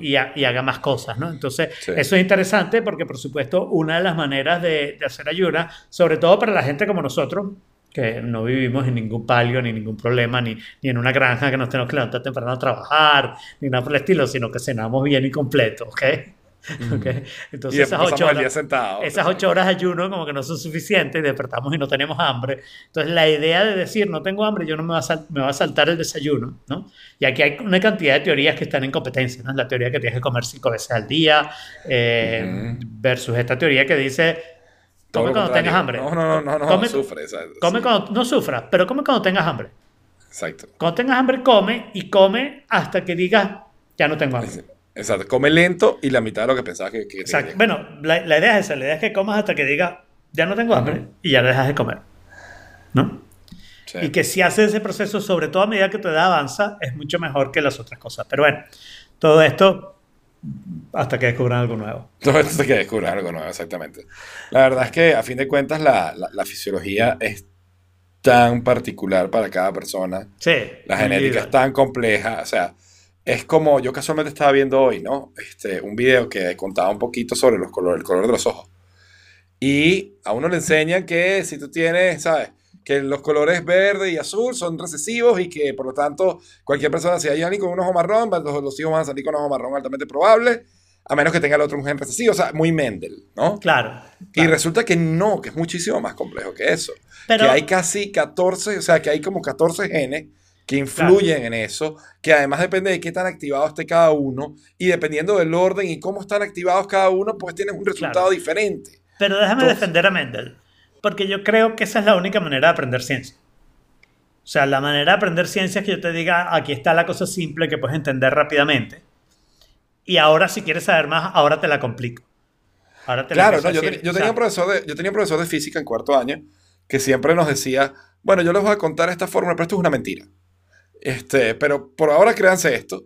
y- y y haga más cosas, ¿no? Entonces, Sí. eso es interesante porque, por supuesto, una de las maneras de, de hacer ayuna, sobre todo para la gente como nosotros, que no vivimos en ningún palio, ni ningún problema, ni, ni en una granja que nos tenemos que levantar temprano a trabajar, ni nada por el estilo, sino que cenamos bien y completo, ¿ok? ¿Ok? Entonces, y esas ocho horas, sentado. esas ocho horas de ayuno como que no son suficientes despertamos y no tenemos hambre. Entonces la idea de decir no tengo hambre, yo no me va a, me va a saltar el desayuno, ¿no? Y aquí hay una cantidad de teorías que están en competencia, ¿no? La teoría que tienes que comer cinco veces al día eh, Ujú. versus esta teoría que dice come cuando contrario. tengas hambre. No, no, no, no, no, Come- sufre. esa- Come sí, cuando, no sufras, pero come cuando tengas hambre. Exacto. Cuando tengas hambre, come y come hasta que digas ya no tengo hambre. Exacto. Come lento y la mitad de lo que pensabas que, que Exacto. Bueno, la, la idea es esa, la idea es que comas hasta que digas ya no tengo hambre y ya dejas de comer. ¿No? Sí. Y que si haces ese proceso, sobre todo a medida que tu edad avanza, es mucho mejor que las otras cosas. Pero bueno, todo esto hasta que descubran algo nuevo. Todo esto hay que descubrir algo nuevo, exactamente. La verdad es que a fin de cuentas la, la- la fisiología es tan particular para cada persona. Sí. La genética es tan compleja. O sea, es como yo casualmente estaba viendo hoy, ¿no? Este, un video que contaba un poquito sobre los colores, el color de los ojos. Y a uno le enseñan que si tú tienes, ¿sabes? Que los colores verde y azul son recesivos y que por lo tanto cualquier persona, si hay alguien con un ojo marrón, los, los hijos van a salir con ojo marrón altamente probable, a menos que tenga el otro un gen recesivo, o sea, muy Mendel, ¿no? Claro. Y claro. resulta que no, que es muchísimo más complejo que eso. Pero- que hay casi 14, o sea, que hay como 14 genes que influyen en eso, que además depende de qué tan activado esté cada uno, y dependiendo del orden y cómo están activados cada uno, pues tienes un resultado Claro. diferente. Pero déjame Entonces- defender a Mendel, porque yo creo que esa es la única manera de aprender ciencia. O sea, la manera de aprender ciencia es que yo te diga, aquí está la cosa simple que puedes entender rápidamente. Y ahora, si quieres saber más, ahora te la complico. Ahora te la Claro, empiezo no, a yo, te- tenía un profesor de, yo tenía un profesor de física en cuarto año que siempre nos decía, bueno, yo les voy a contar esta fórmula, pero esto es una mentira. Este, pero por ahora créanse esto.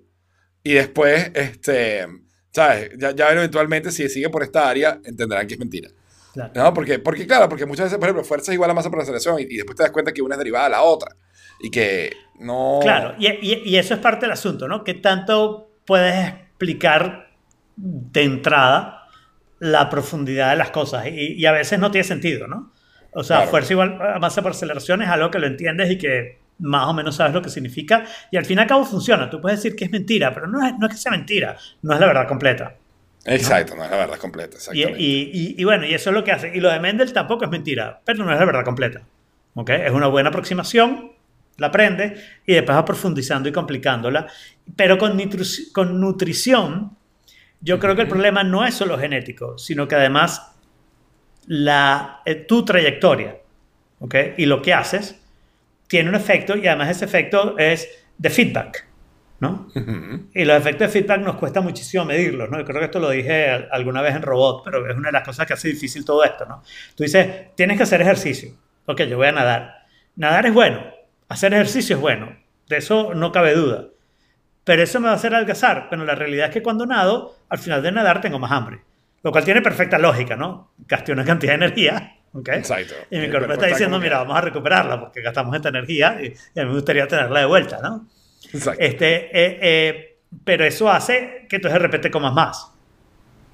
Y después, este, ¿sabes? Ya, ya eventualmente, si siguen por esta área, entenderán que es mentira. Claro. ¿No? Porque, porque, claro, porque muchas veces, por ejemplo, fuerza es igual a masa por aceleración y, y después te das cuenta que una es derivada de la otra. Y que no. Claro, y, y- y eso es parte del asunto, ¿no? ¿Qué tanto puedes explicar de entrada la profundidad de las cosas? Y, a veces no tiene sentido, ¿no? O sea, Claro. fuerza igual a masa por aceleración es algo que lo entiendes y que más o menos sabes lo que significa. Y al fin y al cabo funciona. Tú puedes decir que es mentira, pero no es, no es que sea mentira, no es la verdad completa. Exacto, no es la verdad completa. Y, Exactamente. y- y- y bueno, y eso es lo que hace. Y lo de Mendel tampoco es mentira, pero no es la verdad completa. ¿Ok? Es una buena aproximación, la aprende y después va profundizando y complicándola. Pero con, nitru- con nutrición, yo creo que el problema no es solo genético, sino que además la, eh, tu trayectoria ¿ok? y lo que haces tiene un efecto y además ese efecto es de feedback. ¿No? Ujú. Y los efectos de feedback nos cuesta muchísimo medirlos, ¿no? Yo creo que esto lo dije al- alguna vez en Robot, pero es una de las cosas que hace difícil todo esto, ¿no? Tú dices, tienes que hacer ejercicio. Ok, yo voy a nadar. Nadar es bueno, hacer ejercicio es bueno, de eso no cabe duda. Pero eso me va a hacer adelgazar. Pero la realidad es que cuando nado, al final de nadar tengo más hambre. Lo cual tiene perfecta lógica, ¿no? Gasté una cantidad de energía, ¿ok? Exacto. Y mi cuerpo está diciendo, mira, vamos a recuperarla porque gastamos esta energía y, y a mí me gustaría tenerla de vuelta, ¿no? Exacto. Este, eh, eh, pero eso hace que entonces de repente comas más,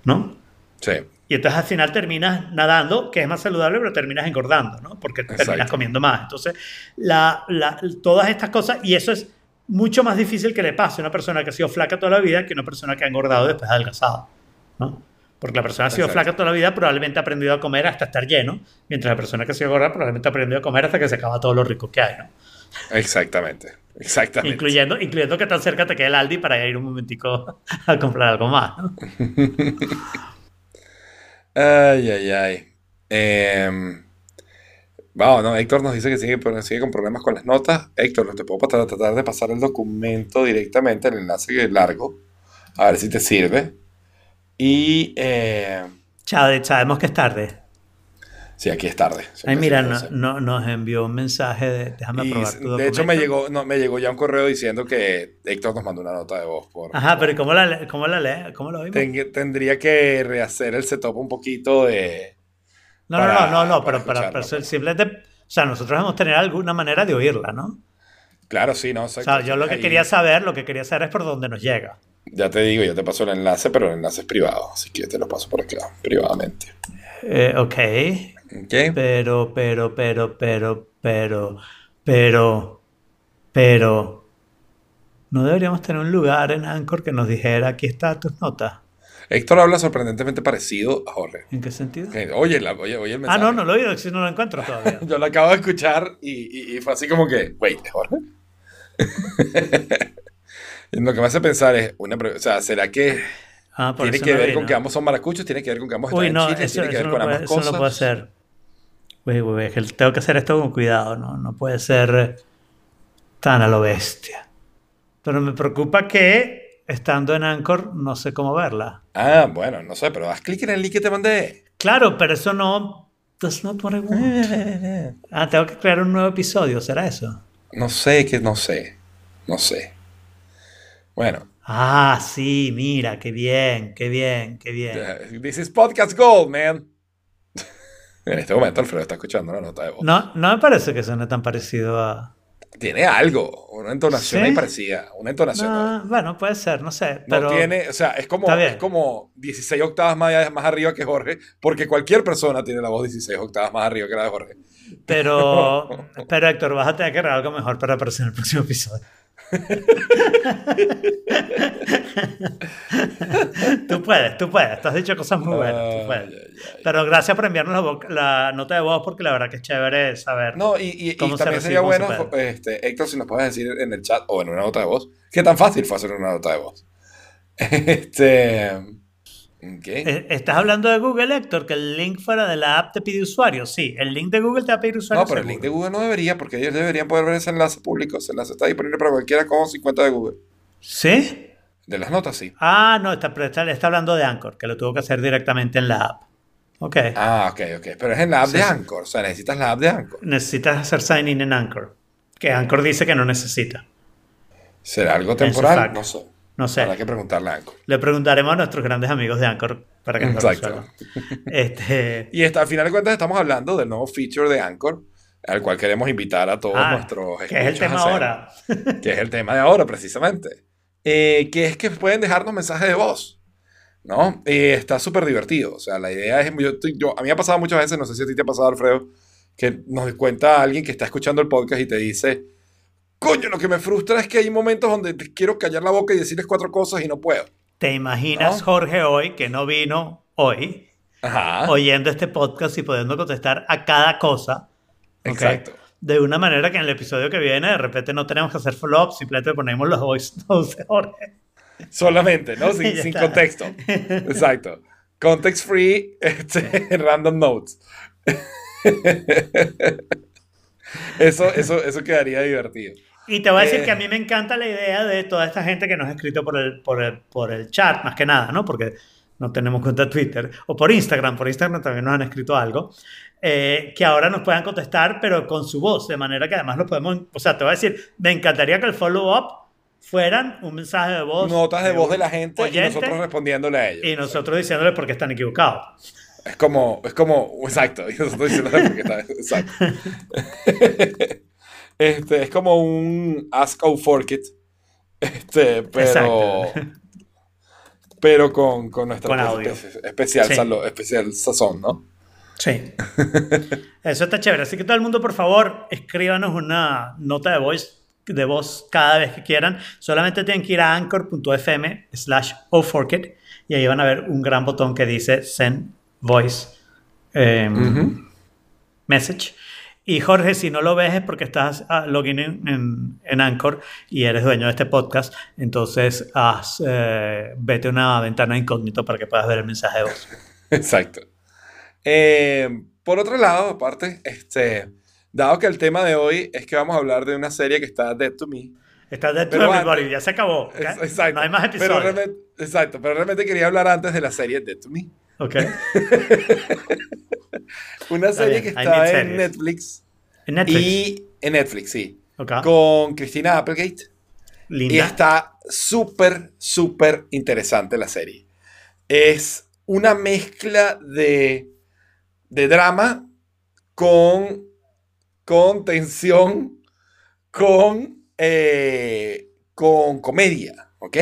¿no? Sí. Y entonces al final terminas nadando, que es más saludable, pero terminas engordando, ¿no? Porque terminas Exacto. comiendo más. Entonces, la, la- todas estas cosas, y eso es mucho más difícil que le pase a una persona que ha sido flaca toda la vida que una persona que ha engordado y después ha adelgazado, ¿no? Porque la persona que ha sido Exacto. flaca toda la vida probablemente ha aprendido a comer hasta estar lleno, mientras la persona que ha sido gorda probablemente ha aprendido a comer hasta que se acaba todo lo rico que hay, ¿no? Exactamente. Exactamente. Incluyendo, incluyendo que tan cerca te quede el Aldi para ir un momentico a comprar algo más. Ay, ay, ay. Eh, wow, no, Héctor nos dice que sigue con problemas con las notas. Héctor, no te puedo tratar, tratar de pasar el documento directamente, el enlace que es largo, a ver si te sirve. Y eh, Chade, sabemos que es tarde. Sí, aquí es tarde. Ay, mira, no, no- nos envió un mensaje de déjame Y, aprobar tu de hecho, me llegó, no, me llegó ya un correo diciendo que Héctor nos mandó una nota de voz. Por, Ajá, pero ¿y ¿cómo la, cómo la lee? ¿Cómo lo? Ten- tendría que rehacer el setup un poquito de, No, no, para- no, no, no, para pero, para, pero pues. simplemente, o sea, nosotros debemos tener alguna manera de oírla, ¿no? Claro, sí, no, O sea, yo lo que Ahí- quería saber, lo que quería saber es por dónde nos llega. Ya te digo, yo te paso el enlace, pero el enlace es privado, así que te lo paso por acá, privadamente. Eh, ok, ¿Ok? pero, pero, pero, pero, pero, pero, pero, ¿no deberíamos tener un lugar en Anchor que nos dijera, aquí está tus notas? Héctor habla sorprendentemente parecido a Jorge. ¿En qué sentido? Oye, la- oye, oye el Ah, mensaje. no, no lo he oído, si no lo encuentro todavía. Yo lo acabo de escuchar y, y- y fue así como que, wait, ¿es Jorge? Lo que me hace pensar es, una, o sea, ¿será que Ah, tiene que no ver vino. con que ambos son maracuchos? ¿Tiene que ver con que ambos Uy, están no, en Chile? eso, ¿Tiene que ver no con puede, ambas eso no cosas? lo puedo hacer. Uy, uy, tengo que hacer esto con cuidado, ¿no? No puede ser tan a lo bestia. Pero me preocupa que, estando en Anchor, no sé cómo verla. Ah, bueno, no sé, pero haz clic en el link que te mandé. Claro, pero eso no... That's not what I want. Ah, tengo que crear un nuevo episodio, ¿será eso? No sé, que no sé. No sé. Bueno, Ah, sí, mira, qué bien, qué bien, qué bien. this is Podcast Gold, man. En este momento Alfredo está escuchando la nota de voz. No, no me parece que suene tan parecido a... Tiene algo, una entonación ¿Sí? ahí parecida. Una entonación. No, bueno, puede ser, no sé. No Pero tiene, o sea, es como, es como 16 octavas más, más arriba que Jorge, porque cualquier persona tiene la voz 16 octavas más arriba que la de Jorge. Pero, pero Héctor, vas a tener que crear algo mejor para aparecer en el próximo episodio. tú puedes, tú puedes. Tú has dicho cosas muy buenas. tú. Pero gracias por enviarnos la, nota de voz porque la verdad que es chévere saber. No, y, y- y ¿Cómo se también sería se bueno, este, Héctor, si nos puedes decir en el chat o en una nota de voz, qué tan fácil fue hacer una nota de voz. Este. Eh, ¿Estás hablando de Google, Héctor? Que el link fuera de la app te pide usuario. Sí, el link de Google te va a pedir usuario. No, pero el link de Google no debería, porque ellos deberían poder ver ese enlace público. Ese enlace está disponible para cualquiera con 50 de Google. ¿Sí? De las notas, sí. Ah, no, está, pero está, está hablando de Anchor, que lo tuvo que hacer directamente en la app. Ok. Ah, ok, ok. Pero es en la app Sí, de. Anchor. O sea, necesitas la app de Anchor. Necesitas hacer sign in en Anchor. Que Anchor dice que no necesita. ¿Será algo temporal? No sé. No sé. Habrá que preguntarle a Anchor. Le preguntaremos a nuestros grandes amigos de Anchor para que nos Exacto. Este, Y esta, al final de cuentas estamos hablando del nuevo feature de Anchor, al cual queremos invitar a todos ah, nuestros que es el tema hacer, ahora. Que es el tema de ahora, precisamente. Eh, que es que pueden dejarnos mensajes de voz. ¿No? Eh, está súper divertido. O sea, la idea es. Yo- a mí me ha pasado muchas veces, no sé si a ti te ha pasado, Alfredo, que nos cuenta alguien que está escuchando el podcast y te dice. Coño, lo que me frustra es que hay momentos donde te quiero callar la boca y decirles cuatro cosas y no puedo. ¿Te imaginas ¿No? Jorge hoy, que no vino hoy, Ajá. oyendo este podcast y pudiendo contestar a cada cosa? ¿ok? Exacto. De una manera que en el episodio que viene de repente no tenemos que hacer follow-up, simplemente ponemos los voice notes de Jorge. Solamente, ¿no? Sin, sin contexto. Exacto. Context free, este, random notes. Eso, eso, eso quedaría divertido. Y te voy a decir Eh. que a mí me encanta la idea de toda esta gente que nos ha escrito por el, por el, por el chat, más que nada, ¿no? Porque no tenemos cuenta de Twitter. O por Instagram, por Instagram también nos han escrito algo. eh, que ahora nos puedan contestar, pero con su voz, de manera que además lo podemos... O sea, te voy a decir, me encantaría que el follow-up fueran un mensaje de voz. Notas de voz de la gente y oyente, nosotros respondiéndole a ellos. y nosotros diciéndole por qué están equivocados. Es como, es como, exacto, y nosotros diciéndole porque está, exacto. Este, es como un Ask Fork It. Este, pero. Exacto. Pero con, con nuestra Con audio. especial, Sí. salo- especial sazón, ¿no? Sí. Eso está chévere. Así que todo el mundo, por favor, escríbanos una nota de voz, de voz cada vez que quieran. Solamente tienen que ir a anchor.fm slash oforkit y ahí van a ver un gran botón que dice send voice eh, message. Y Jorge, si no lo ves es porque estás ah, login en, en, en Anchor y eres dueño de este podcast. Entonces, haz, eh, vete a una ventana incógnito para que puedas ver el mensaje de voz. Exacto. Eh, por otro lado, aparte, este, dado que el tema de hoy es que vamos a hablar de una serie que está Dead to Me. Estás dentro Pero de antes- Everybody, ya se acabó. exacto. No hay más Pero episodios. realmente, exacto, pero realmente quería hablar antes de la serie Dead to Me. Ok. Una serie que está en. Netflix. En Netflix. Y en Netflix, sí. Ok. Con Christina Applegate. Y Linda. está súper, súper interesante la serie. Es una mezcla de de drama con, con tensión, con, eh, con comedia, ¿ok?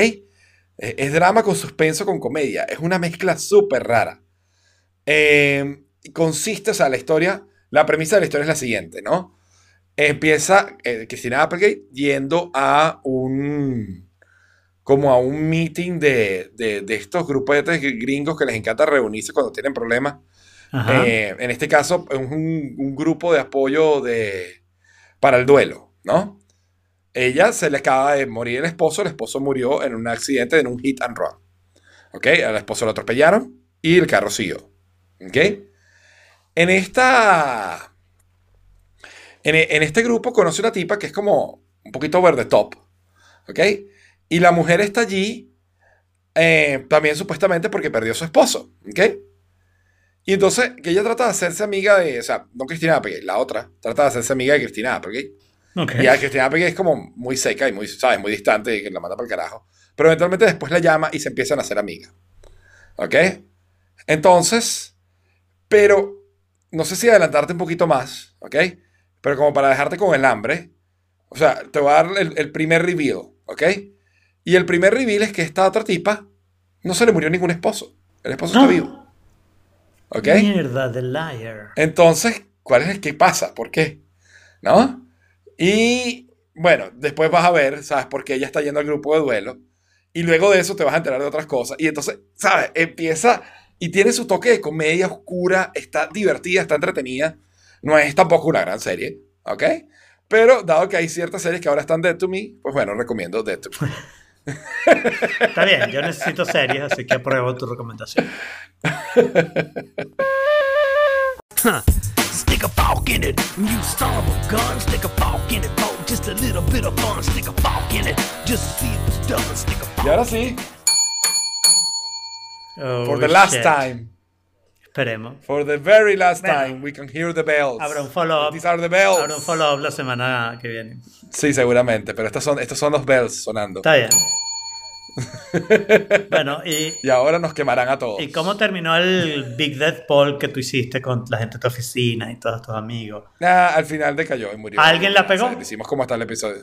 Es drama con suspenso, con comedia. Es una mezcla súper rara. Eh, consiste, o sea, la historia, la premisa de la historia es la siguiente, ¿no? Empieza eh, Cristina Applegate yendo a un, como a un meeting de, de, de estos grupos de gringos que les encanta reunirse cuando tienen problemas. Eh, en este caso, es un, un grupo de apoyo de, para el duelo, ¿no? Ella se le acaba de morir el esposo, el esposo murió en un accidente, en un hit and run. ¿Ok? Al esposo lo atropellaron y el carro siguió. ¿Ok? En esta... En, en este grupo conoce una tipa que es como un poquito over the top. ¿Ok? Y la mujer está allí eh, también supuestamente porque perdió a su esposo. ¿Ok? Y entonces, que ella trata de hacerse amiga de, o sea, no Cristina Applegate, la otra, trata de hacerse amiga de Cristina Applegate. Ok. Y a Cristina Applegate es como muy seca y muy, ¿sabes? Muy distante y que la manda para el carajo. Pero eventualmente después la llama y se empiezan a hacer amigas. ¿Ok? Entonces, pero no sé si adelantarte un poquito más, ¿ok? Pero como para dejarte con el hambre, o sea, te voy a dar el, el primer reveal, ¿ok? Y el primer reveal es que esta otra tipa no se le murió ningún esposo. El esposo No. está vivo. ¿Ok? Mierda, The Liar. Entonces, ¿cuál es el qué pasa? ¿Por qué? ¿No? Y bueno, después vas a ver, ¿sabes? por qué ella está yendo al grupo de duelo. Y luego de eso te vas a enterar de otras cosas. Y entonces, ¿sabes? Empieza y tiene su toque de comedia oscura, está divertida, está entretenida. No es tampoco una gran serie, ¿ok? Pero dado que hay ciertas series que ahora están Dead to Me, pues bueno, recomiendo Dead to Me. Está bien, yo necesito series, así que apruebo tu recomendación. Stick a fork in it, you of a gun. Stick a fork in it for just a little bit of fun. Stick a fork in it, just see if it's done. Stick a fork. Y ahora sí, Oh, for the last shit. time, Esperemos. for the very last Bueno. time, we can hear the bells. Habrá un follow-up. These are the bells. Habrá un follow-up la semana que viene. Sí, seguramente, pero estos son, estos son los bells sonando. Está bien. bueno, y, Y ahora nos quemarán a todos. ¿y cómo terminó el Big Death Poll que tú hiciste con la gente de tu oficina y todos tus amigos? Ah, al final decayó y murió. ¿Alguien la pegó? O sea, hicimos como hasta el episodio.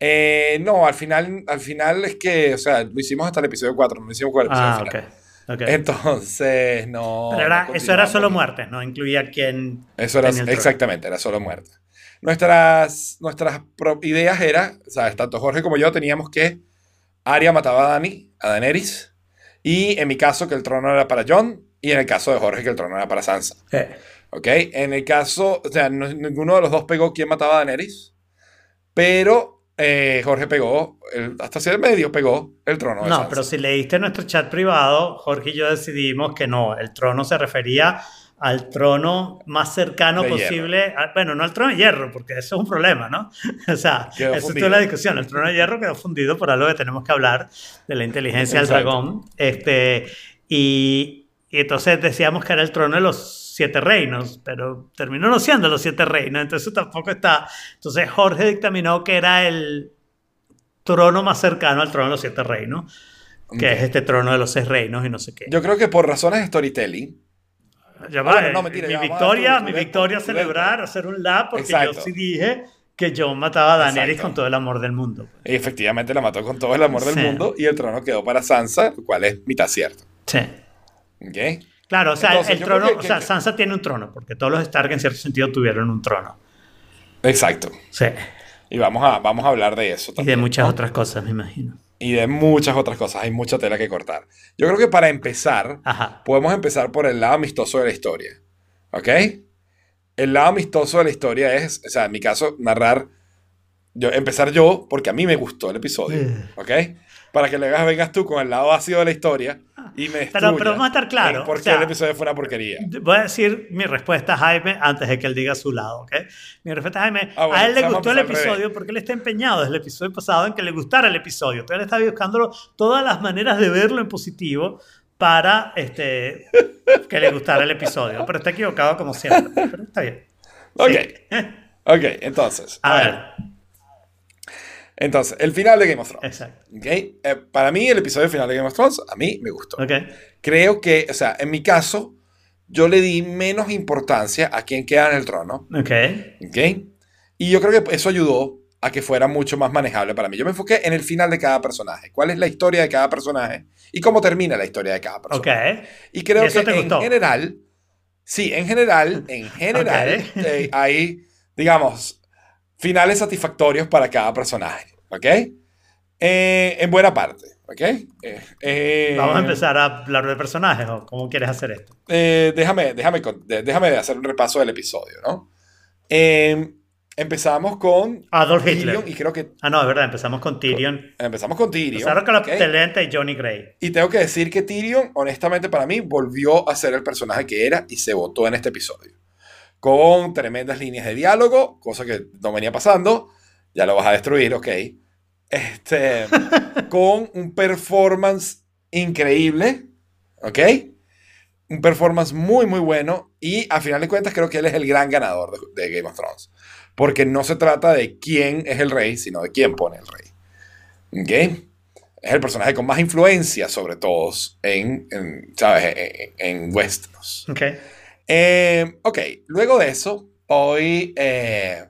Eh, no, al final, al final es que, o sea, lo hicimos hasta el episodio 4, no lo hicimos con el episodio Ah, final. ok. Entonces, no. Pero era- no eso era solo porque- muerte, no incluía quién. Eso era, exactamente, era solo muerte. Nuestras, nuestras ideas eran, ¿sabes? Tanto Jorge como yo teníamos que Arya mataba a Dani, a Daenerys, y en mi caso que el trono era para Jon, y en el caso de Jorge que el trono era para Sansa. Eh, ¿Ok? En el caso, o sea, no- ninguno de los dos pegó quién mataba a Daenerys, pero eh, Jorge pegó, el- hasta cierto medio pegó el trono de no, Sansa. pero si leíste nuestro chat privado, Jorge y yo decidimos que no, el trono se refería al trono más cercano De posible. a- bueno, no al trono de hierro, porque eso es un problema, ¿no? o sea, Quedó eso es toda la discusión. El trono de hierro quedó fundido por algo que tenemos que hablar de la inteligencia del Exacto. dragón. Este, y, y entonces decíamos que era el trono de los siete reinos, pero terminó no siendo los siete reinos, entonces tampoco está. Entonces Jorge dictaminó que era el trono más cercano al trono de los siete reinos, que Ok. es este trono de los seis reinos y no sé qué. Yo creo que por razones de storytelling, Ya va, bueno, no, mentira, mi ya, victoria, mi victoria celebrar, hacer un lap, porque Exacto. yo sí dije que yo mataba a Daenerys Exacto. con todo el amor del mundo. y efectivamente la mató con todo el amor del Sí. mundo, y el trono quedó para Sansa, lo cual es mitad cierto. Sí. ¿Ok? Claro, o sea, Entonces, el trono, que- o sea, Sansa tiene un trono, porque todos los Stark en cierto sentido tuvieron un trono. Exacto. Sí. Y vamos a, vamos a hablar de eso Y de también. muchas otras cosas, me imagino. Y de muchas otras cosas. Hay mucha tela que cortar. Yo creo que para empezar, Ajá. podemos empezar por el lado amistoso de la historia. ¿Ok? El lado amistoso de la historia es, o sea, en mi caso, narrar, yo, empezar yo, porque a mí me gustó el episodio. ¿Ok? Para que luego vengas tú con el lado ácido de la historia y me Pero- pero vamos a estar claros, en por o sea, el episodio fue una porquería. Voy a decir mi respuesta a Jaime antes de que él diga su lado, ¿ok? Mi respuesta a Jaime, Ah, bueno, a él le gustó el episodio porque él está empeñado desde el episodio pasado en que le gustara el episodio. Entonces él está buscando todas las maneras de verlo en positivo para este, que le gustara el episodio. Pero está equivocado como siempre. Pero está bien. Ok. Sí. Ok, entonces. A ver, Entonces, el final de Game of Thrones. exacto. ¿ok? Eh, para mí, el episodio final de Game of Thrones, a mí me gustó. Ok. Creo que, o sea, en mi caso, yo le di menos importancia a quien queda en el trono. Ok. ¿Ok? Y yo creo que eso ayudó a que fuera mucho más manejable para mí. Yo me enfoqué en el final de cada personaje. ¿Cuál es la historia de cada personaje? Y cómo termina la historia de cada Ok. personaje. Y creo ¿Y eso que en gustó? general, sí, en general, en general, Ok. eh, hay, digamos, finales satisfactorios para cada personaje. ¿Ok? Eh, en buena parte. ¿Ok? Eh, eh, Vamos a empezar a hablar de personajes o cómo quieres hacer esto. eh, déjame, déjame, con- déjame hacer un repaso del episodio, ¿no? Eh, empezamos con Adolf Hitler. Tyrion y creo que Ah, no, es verdad, empezamos con Tyrion. empezamos con Tyrion. Empezaron con la ¿ok? pelea entre Johnny Grey. Y tengo que decir que Tyrion, honestamente para mí, volvió a ser el personaje que era y se votó en este episodio. Con tremendas líneas de diálogo, cosa que no venía pasando. Ya lo vas a destruir, ok. Este, con un performance increíble, ok. Un performance muy, muy bueno. Y a final de cuentas creo que él es el gran ganador de, de Game of Thrones. Porque no se trata de quién es el rey, sino de quién pone el rey. ¿Ok? es el personaje con más influencia sobre todos en, en, ¿sabes? en, en Westeros. Ok. Eh, ok, luego de eso, hoy eh,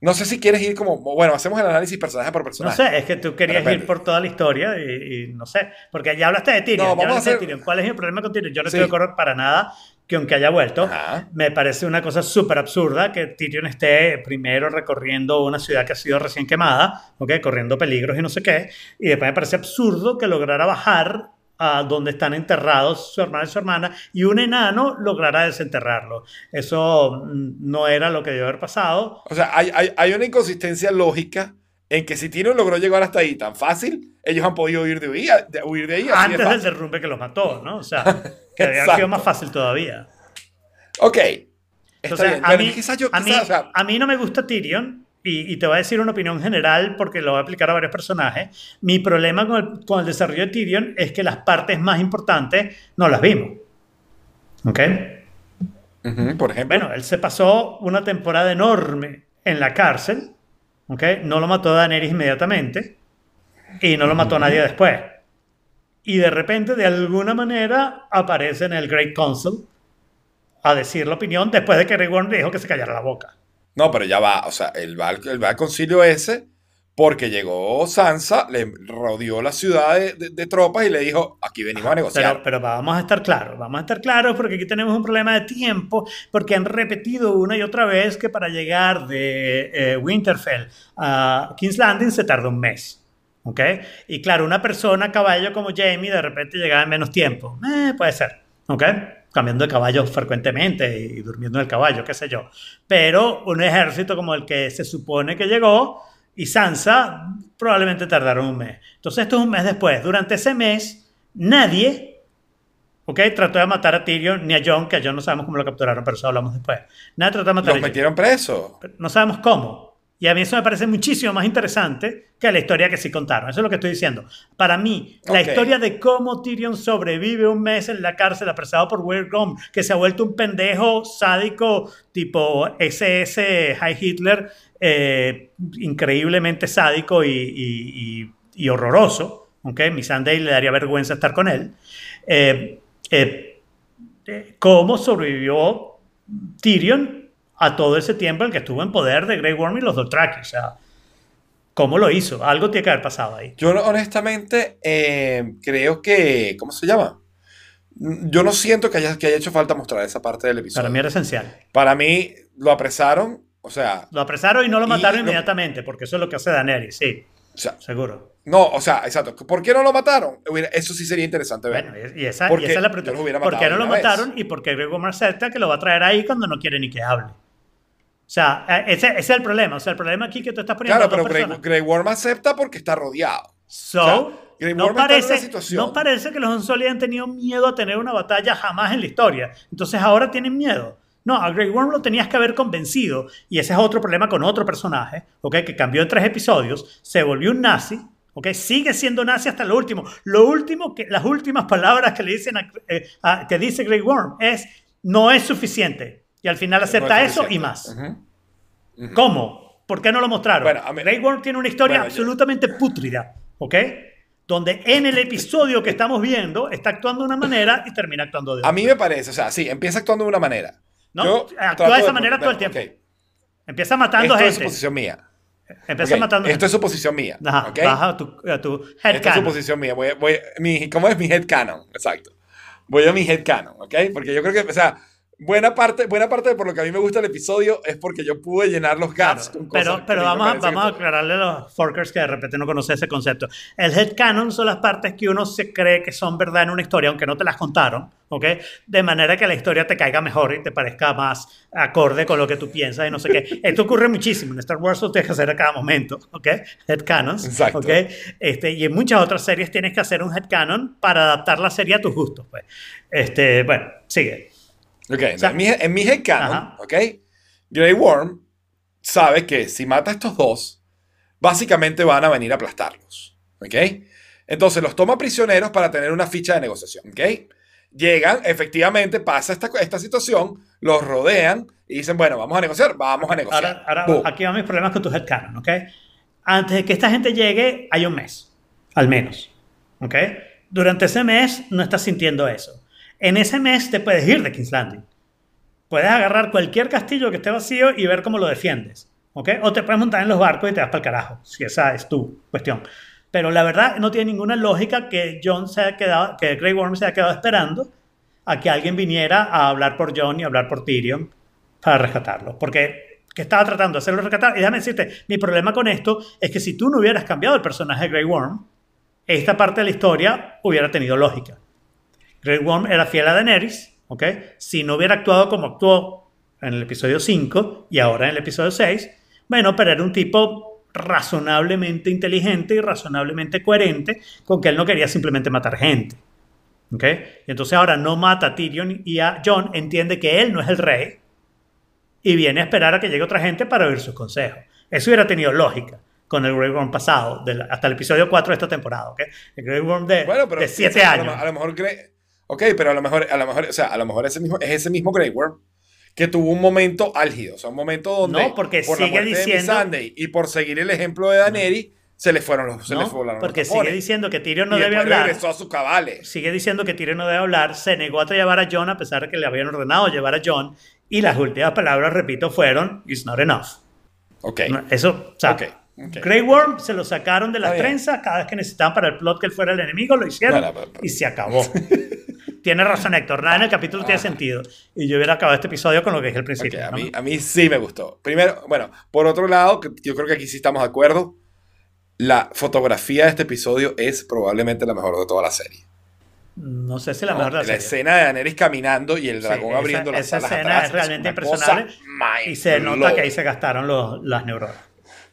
no sé si quieres ir como, bueno, hacemos el análisis personaje por No personaje. sé, es que tú querías ir por toda la historia y, y no sé. Porque ya hablaste de Tyrion. No, ya vamos a hablaste de hacer- Tyrion. ¿Cuál es el problema con Tyrion? Yo no Sí. estoy de acuerdo para nada que aunque haya vuelto, Ajá. me parece una cosa súper absurda que Tyrion esté primero recorriendo una ciudad que ha sido recién quemada, ¿ok? corriendo peligros y no sé qué, y después me parece absurdo que lograra bajar donde están enterrados su hermano y su hermana, y un enano lograra desenterrarlo. Eso mm, no era lo que debió haber pasado. O sea, hay, hay, hay una inconsistencia lógica en que si Tyrion logró llegar hasta ahí tan fácil, ellos han podido huir de ahí, de, huir de ahí así de Antes del derrumbe que los mató, ¿no? O sea, que había sido más fácil todavía. Ok. Está Entonces, bien. a, Bueno, mí, quizás yo, a, mí, quizás, o sea, a mí no me gusta Tyrion y, y te voy a decir una opinión general porque lo voy a aplicar a varios personajes. Mi problema con el, con el desarrollo de Tyrion es que las partes más importantes no las vimos. ¿Ok? por ejemplo. Bueno, él se pasó una temporada enorme en la cárcel. ¿Ok? No lo mató Daenerys inmediatamente y no lo mató nadie después. Y de repente, de alguna manera, aparece en el Great Council a decir la opinión después de que Worm le dijo que se callara la boca. No, pero ya va, o sea, él va, él va al concilio ese porque llegó Sansa, le rodeó la ciudad de, de- de tropas y le dijo, aquí venimos a negociar. Pero, pero vamos a estar claros, vamos a estar claros porque aquí tenemos un problema de tiempo, porque han repetido una y otra vez que para llegar de eh, Winterfell a King's Landing se tarda un mes. ¿Ok? Y claro, una persona a caballo como Jamie de repente llegaba en menos tiempo. Eh, puede ser. ¿Ok? Cambiando de caballo frecuentemente y durmiendo en el caballo, qué sé yo. Pero un ejército como el que se supone que llegó y Sansa probablemente tardaron un mes. Entonces esto es un mes después. Durante ese mes, nadie ¿ok? Trató de matar a Tyrion ni a Jon, que a Jon no sabemos cómo lo capturaron, pero eso hablamos después. Nadie trató de matar Los a Jon. metieron presos. Pero No sabemos cómo. Y a mí eso me parece muchísimo más interesante que la historia que sí contaron. Eso es lo que estoy diciendo. Para mí, la historia de cómo Tyrion sobrevive un mes en la cárcel apresado por Weird Gum, que se ha vuelto un pendejo sádico tipo SS High Hitler, eh, increíblemente sádico y, y- y- y horroroso. ¿ok? Mi Sunday le daría vergüenza estar con él. Eh, eh, cómo sobrevivió Tyrion a todo ese tiempo en que estuvo en poder de Grey Worm y los Dothraki. O sea, ¿cómo lo hizo? Algo tiene que haber pasado ahí. Yo honestamente eh, creo que, ¿cómo se llama? Yo no siento que haya, que haya hecho falta mostrar esa parte del episodio. Para mí era esencial. Para mí, lo apresaron, o sea, Lo apresaron y no lo mataron lo- inmediatamente, porque eso es lo que hace Daenerys, sí, o sea, seguro. no, o sea, exacto. ¿Por qué no lo mataron? Eso sí sería interesante ver. Bueno, y esa, y esa es la pregunta. ¿Por qué no lo vez. mataron? Y por qué Greg Worm acepta que lo va a traer ahí cuando no quiere ni que hable. O sea, eh, ese, ese es el problema. O sea, el problema aquí que tú estás poniendo claro, pero Grey. Grey Worm acepta porque está rodeado. So, O sea, Grey no, parece, situación- no parece que los Unsullied han tenido miedo a tener una batalla jamás en la historia. Entonces ahora tienen miedo. No, a Grey Worm lo tenías que haber convencido. Y ese es otro problema con otro personaje, ¿ok? Que cambió en tres episodios, se volvió un nazi, ¿ok? Sigue siendo nazi hasta lo último. Lo último, que, las últimas palabras que le dicen a- eh, a- que dice Grey Worm es, no es suficiente. Y al final acepta es eso y más. Ujú. ¿Cómo? ¿Por qué no lo mostraron? Bueno, a mí- Grey Worm tiene una historia Bueno, yo- absolutamente pútrida, ¿ok? donde en el episodio que estamos viendo está actuando de una manera y termina actuando de otra. A mí me parece, o sea, sí, empieza actuando de una manera. ¿no? Yo Actúa de esa de- manera todo el tiempo. Empieza matando Esto es su gente. posición mía. Empieza Ok, matando Esto es su posición mía. Ajá, ¿ok? baja tu, tu head Esta es su canon. posición mía. Voy, voy, mi, ¿Cómo es mi head canon? Exacto. Voy a mi head canon, ¿ok? Porque yo creo que, o sea, buena parte, buena parte de por lo que a mí me gusta el episodio es porque yo pude llenar los gaps Claro, con cosas pero, pero vamos, a, vamos a aclararle a los forkers que de repente no conocen ese concepto. El headcanon son las partes que uno se cree que son verdad en una historia, aunque no te las contaron, ¿ok? De manera que la historia te caiga mejor y te parezca más acorde con lo que tú piensas y no sé qué. Esto ocurre muchísimo. En Star Wars lo tienes que hacer a cada momento, ¿ok? Headcanons, Exacto. ¿ok? Este, y en muchas otras series tienes que hacer un headcanon para adaptar la serie a tus gustos, pues. Este, bueno, sigue. Ok, sea- en mi, en mi head canon, Ajá. ¿ok? Grey Worm sabe que si mata a estos dos, básicamente van a venir a aplastarlos, ¿ok? Entonces los toma prisioneros para tener una ficha de negociación, ¿ok? Llegan, efectivamente pasa esta, esta situación, los rodean y dicen, bueno, vamos a negociar, vamos a negociar. Ahora, ahora aquí van mis problemas con tu headcanon, ¿ok? Antes de que esta gente llegue, hay un mes, al menos, ¿ok? Durante ese mes no estás sintiendo eso. En ese mes te puedes ir de King's Landing. Puedes agarrar cualquier castillo que esté vacío y ver cómo lo defiendes, ¿ok? O te puedes montar en los barcos y te vas para el carajo, si esa es tu cuestión. Pero la verdad no tiene ninguna lógica que John se haya quedado, que Grey Worm se haya quedado esperando a que alguien viniera a hablar por John y hablar por Tyrion para rescatarlo. Porque que estaba tratando de hacerlo rescatar. Y déjame decirte, mi problema con esto es que si tú no hubieras cambiado el personaje de Grey Worm, esta parte de la historia hubiera tenido lógica. Grey Worm era fiel a Daenerys, ¿ok? Si no hubiera actuado como actuó en el episodio 5 y ahora en el episodio 6, bueno, pero era un tipo razonablemente inteligente y razonablemente coherente con que él no quería simplemente matar gente. ¿Ok? Y entonces ahora no mata a Tyrion y a John, entiende que él no es el rey y viene a esperar a que llegue otra gente para oír sus consejos. Eso hubiera tenido lógica con el Grey Worm pasado, la- hasta el episodio 4 de esta temporada, ¿ok? El Grey Worm de, Bueno, pero de 7 o sea, a lo- años. A lo mejor Grey- Ok, pero a lo mejor, a lo mejor, o sea, a lo mejor ese mismo, es ese mismo Grey Worm que tuvo un momento álgido, o sea, un momento donde No, porque por la sigue de diciendo- Missandei y por seguir el ejemplo de Daenerys, se le fueron los, se le ¿no? volaron Porque los sigue tapones. diciendo que Tyrion no y debe hablar. regresó a sus cabales. Sigue diciendo que Tyrion no debe hablar. Se negó a llevar a John a pesar de que le habían ordenado llevar a John. Y las últimas palabras, repito, fueron It's not enough. Ok. No, Eso, o sea, Ok, ok. Grey Worm se lo sacaron de las trenzas cada vez que necesitaban para el plot que él fuera el enemigo, lo hicieron No, no, pero- y se acabó. Tiene razón Héctor, nada en el capítulo tiene sentido. Y yo hubiera acabado este episodio con lo que dije al principio. a, ¿no? mí, a mí sí me gustó. Primero, bueno, por otro lado, yo creo que aquí sí estamos de acuerdo, la fotografía de este episodio es probablemente la mejor de toda la serie. No sé si la ¿no? mejor de la la serie. escena de Daenerys caminando y el Sí, dragón esa- abriendo las esa escena atrás es realmente cosa impresionante y se nota que ahí se gastaron los, las neuronas.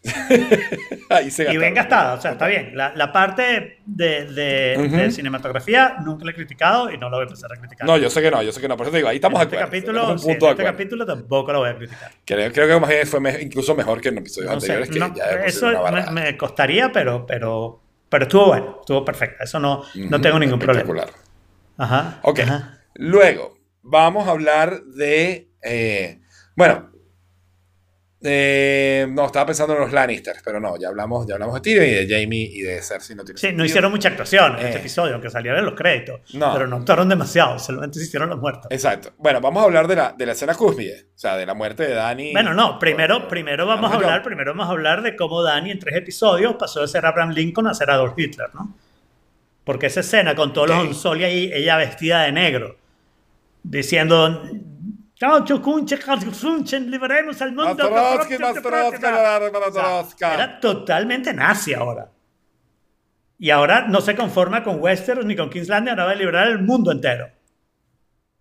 Ahí se Y bien gastada, o sea, está bien. La, la parte de, de- cinematografía nunca la he criticado y no la voy a empezar a criticar. No, yo sé que no, yo sé que no. Por eso te digo, ahí estamos en este acuerdo. capítulo, sí, en este capítulo tampoco lo voy a criticar. Creo, creo que más bien fue me- incluso mejor que en episodios No sé, anteriores, que no, ya eso me, costaría, pero, pero, pero estuvo bueno, estuvo perfecto. Eso no, no tengo ningún problema. Ajá. Ok, ajá. luego vamos a hablar de. eh, bueno, eh, no, estaba pensando en los Lannisters, pero no, ya hablamos, ya hablamos de Tyrion y de Jamie y de Cersei. No, tiene Sí, no hicieron mucha actuación en Eh. este episodio, aunque salieron los créditos. No. Pero no actuaron demasiado, solamente se hicieron los muertos. Exacto. Bueno, vamos a hablar de la, de la escena cúspide, o sea, de la muerte de Dani. Bueno, no, primero, por- primero vamos a hablar, primero vamos a hablar de cómo Dani en tres episodios pasó de ser Abraham Lincoln a ser Adolf Hitler, ¿no? Porque esa escena con todos los Unsoli ahí, ella vestida de negro, diciendo "Caucho, cunche, cunchen, liberemos al mundo. Matrotsky, Matrotsky, Matrotsky. Era totalmente nazi ahora. Y ahora no se conforma con Westeros ni con Kingsland, ahora va a liberar el mundo entero.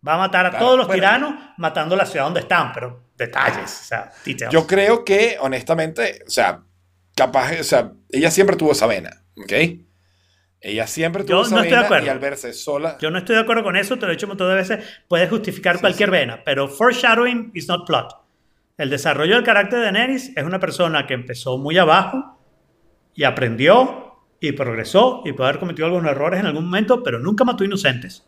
Va a matar a Claro, todos los bueno. tiranos, matando la ciudad donde están, pero detalles, o sea, details. Yo creo que, honestamente, o sea, capaz, o sea, ella siempre tuvo esa vena, ¿ok? Ella siempre tuvo Yo esa no estoy de vena acuerdo. y al verse sola. Yo no estoy de acuerdo con eso, te lo he dicho un montón de veces. Puedes justificar cualquier vena, pero foreshadowing is not plot. El desarrollo del carácter de Daenerys es una persona que empezó muy abajo y aprendió y progresó y puede haber cometido algunos errores en algún momento, pero nunca mató inocentes.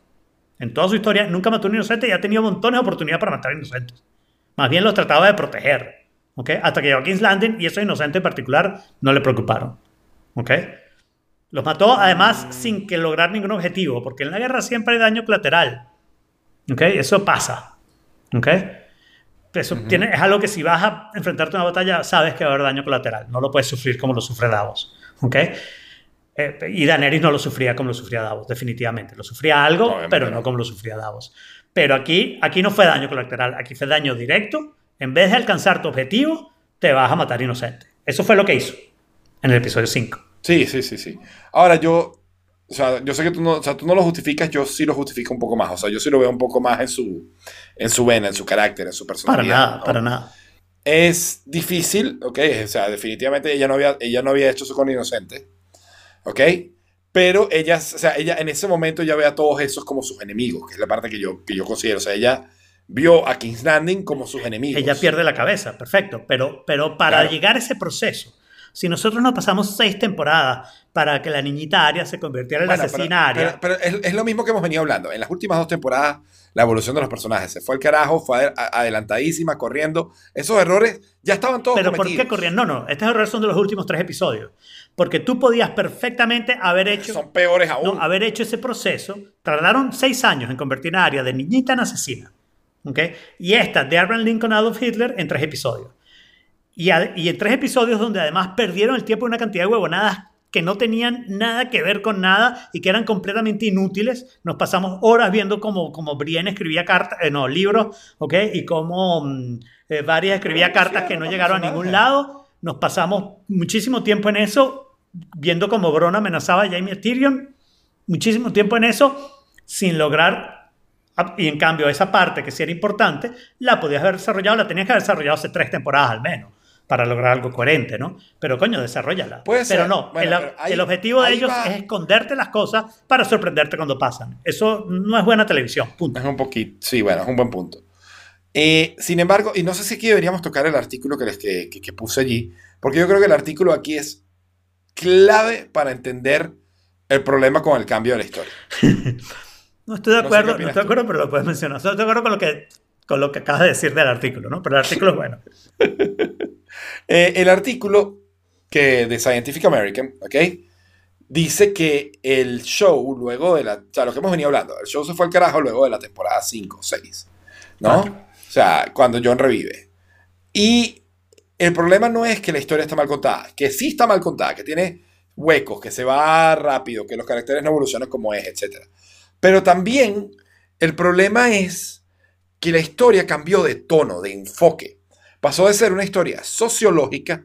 En toda su historia nunca mató un inocente y ha tenido montones de oportunidades para matar inocentes. Más bien los trataba de proteger. ¿ok? Hasta que llegó a King's Landing y esos inocentes en particular no le preocuparon. ¿ok? Los mató además sin que lograr ningún objetivo, porque en la guerra siempre hay daño colateral. ¿Ok? Eso pasa. ¿Ok? Eso tiene, es algo que si vas a enfrentarte a una batalla, sabes que va a haber daño colateral. No lo puedes sufrir como lo sufre Davos. ¿Ok? Eh, y Daenerys no lo sufría como lo sufría Davos, definitivamente. Lo sufría algo, Obviamente pero no. no como lo sufría Davos. Pero aquí, aquí no fue daño colateral, aquí fue daño directo. En vez de alcanzar tu objetivo, te vas a matar inocente. Eso fue lo que hizo en el episodio 5. Sí, sí, sí, sí. Ahora yo, o sea, yo sé que tú no, o sea, tú no lo justificas, yo sí lo justifico un poco más. O sea, yo sí lo veo un poco más en su, en su vena, en su carácter, en su Para personalidad. nada, ¿no? para nada. Es difícil, ¿ok? O sea, definitivamente ella no había, ella no había hecho eso con Inocente, ¿ok? Pero ella, o sea, ella en ese momento ya ve a todos esos como sus enemigos, que es la parte que yo, que yo considero. O sea, ella vio a King's Landing como sus enemigos. Ella pierde la cabeza, perfecto. Pero, pero para Claro. llegar a ese proceso, si nosotros nos pasamos seis temporadas para que la niñita Aria se convirtiera en la Bueno, pero- asesina Aria, Pero, pero es, es lo mismo que hemos venido hablando. En las últimas dos temporadas, la evolución de los personajes se fue al carajo, fue adelantadísima, corriendo. Esos errores ya estaban todos ¿Pero por qué corrían? No, no, estos errores son de los últimos tres episodios. Porque tú podías perfectamente haber hecho, Son peores aún. no, haber hecho ese proceso. Tardaron seis años en convertir a Aria de niñita en asesina. ¿ok? Y esta, de Abraham Lincoln Adolf Hitler, en tres episodios. Y, a- y en tres episodios donde además perdieron el tiempo en una cantidad de huevonadas que no tenían nada que ver con nada y que eran completamente inútiles. Nos pasamos horas viendo cómo, cómo Brienne escribía cartas, eh, no, libros, ¿ok? Y cómo mm, eh, Varys escribía cartas que no llegaron a ningún lado. Nos pasamos muchísimo tiempo en eso, viendo cómo Bron amenazaba a Jaime Tyrion. Muchísimo tiempo en eso, sin lograr y en cambio, esa parte que sí era importante, la podías haber desarrollado, la tenías que haber desarrollado hace tres temporadas al menos, para lograr algo coherente, ¿no? Pero coño, desarrollala. Puede pero ser. no, Bueno, el, pero ahí- el objetivo de ellos va. es esconderte las cosas para sorprenderte cuando pasan. Eso no es buena televisión, punto. Es un poquito. Sí, bueno, es un buen punto. Eh, sin embargo, y no sé si aquí deberíamos tocar el artículo que, les, que, que- que puse allí, porque yo creo que el artículo aquí es clave para entender el problema con el cambio de la historia. No estoy de No sé acuerdo, no, estoy de acuerdo, pero lo puedes mencionar. Estoy de acuerdo con lo que, con lo que acabas de decir del artículo, ¿no? Pero el artículo es bueno. Eh, el artículo que de Scientific American, ¿ok? Dice que el show, luego de la. O sea, lo que hemos venido hablando, el show se fue al carajo luego de la temporada 5 o 6, ¿no? O sea, cuando John revive. Y el problema no es que la historia está mal contada, que sí está mal contada, que tiene huecos, que se va rápido, que los caracteres no evolucionan como es, etc. Pero también el problema es que la historia cambió de tono, de enfoque. Pasó de ser una historia sociológica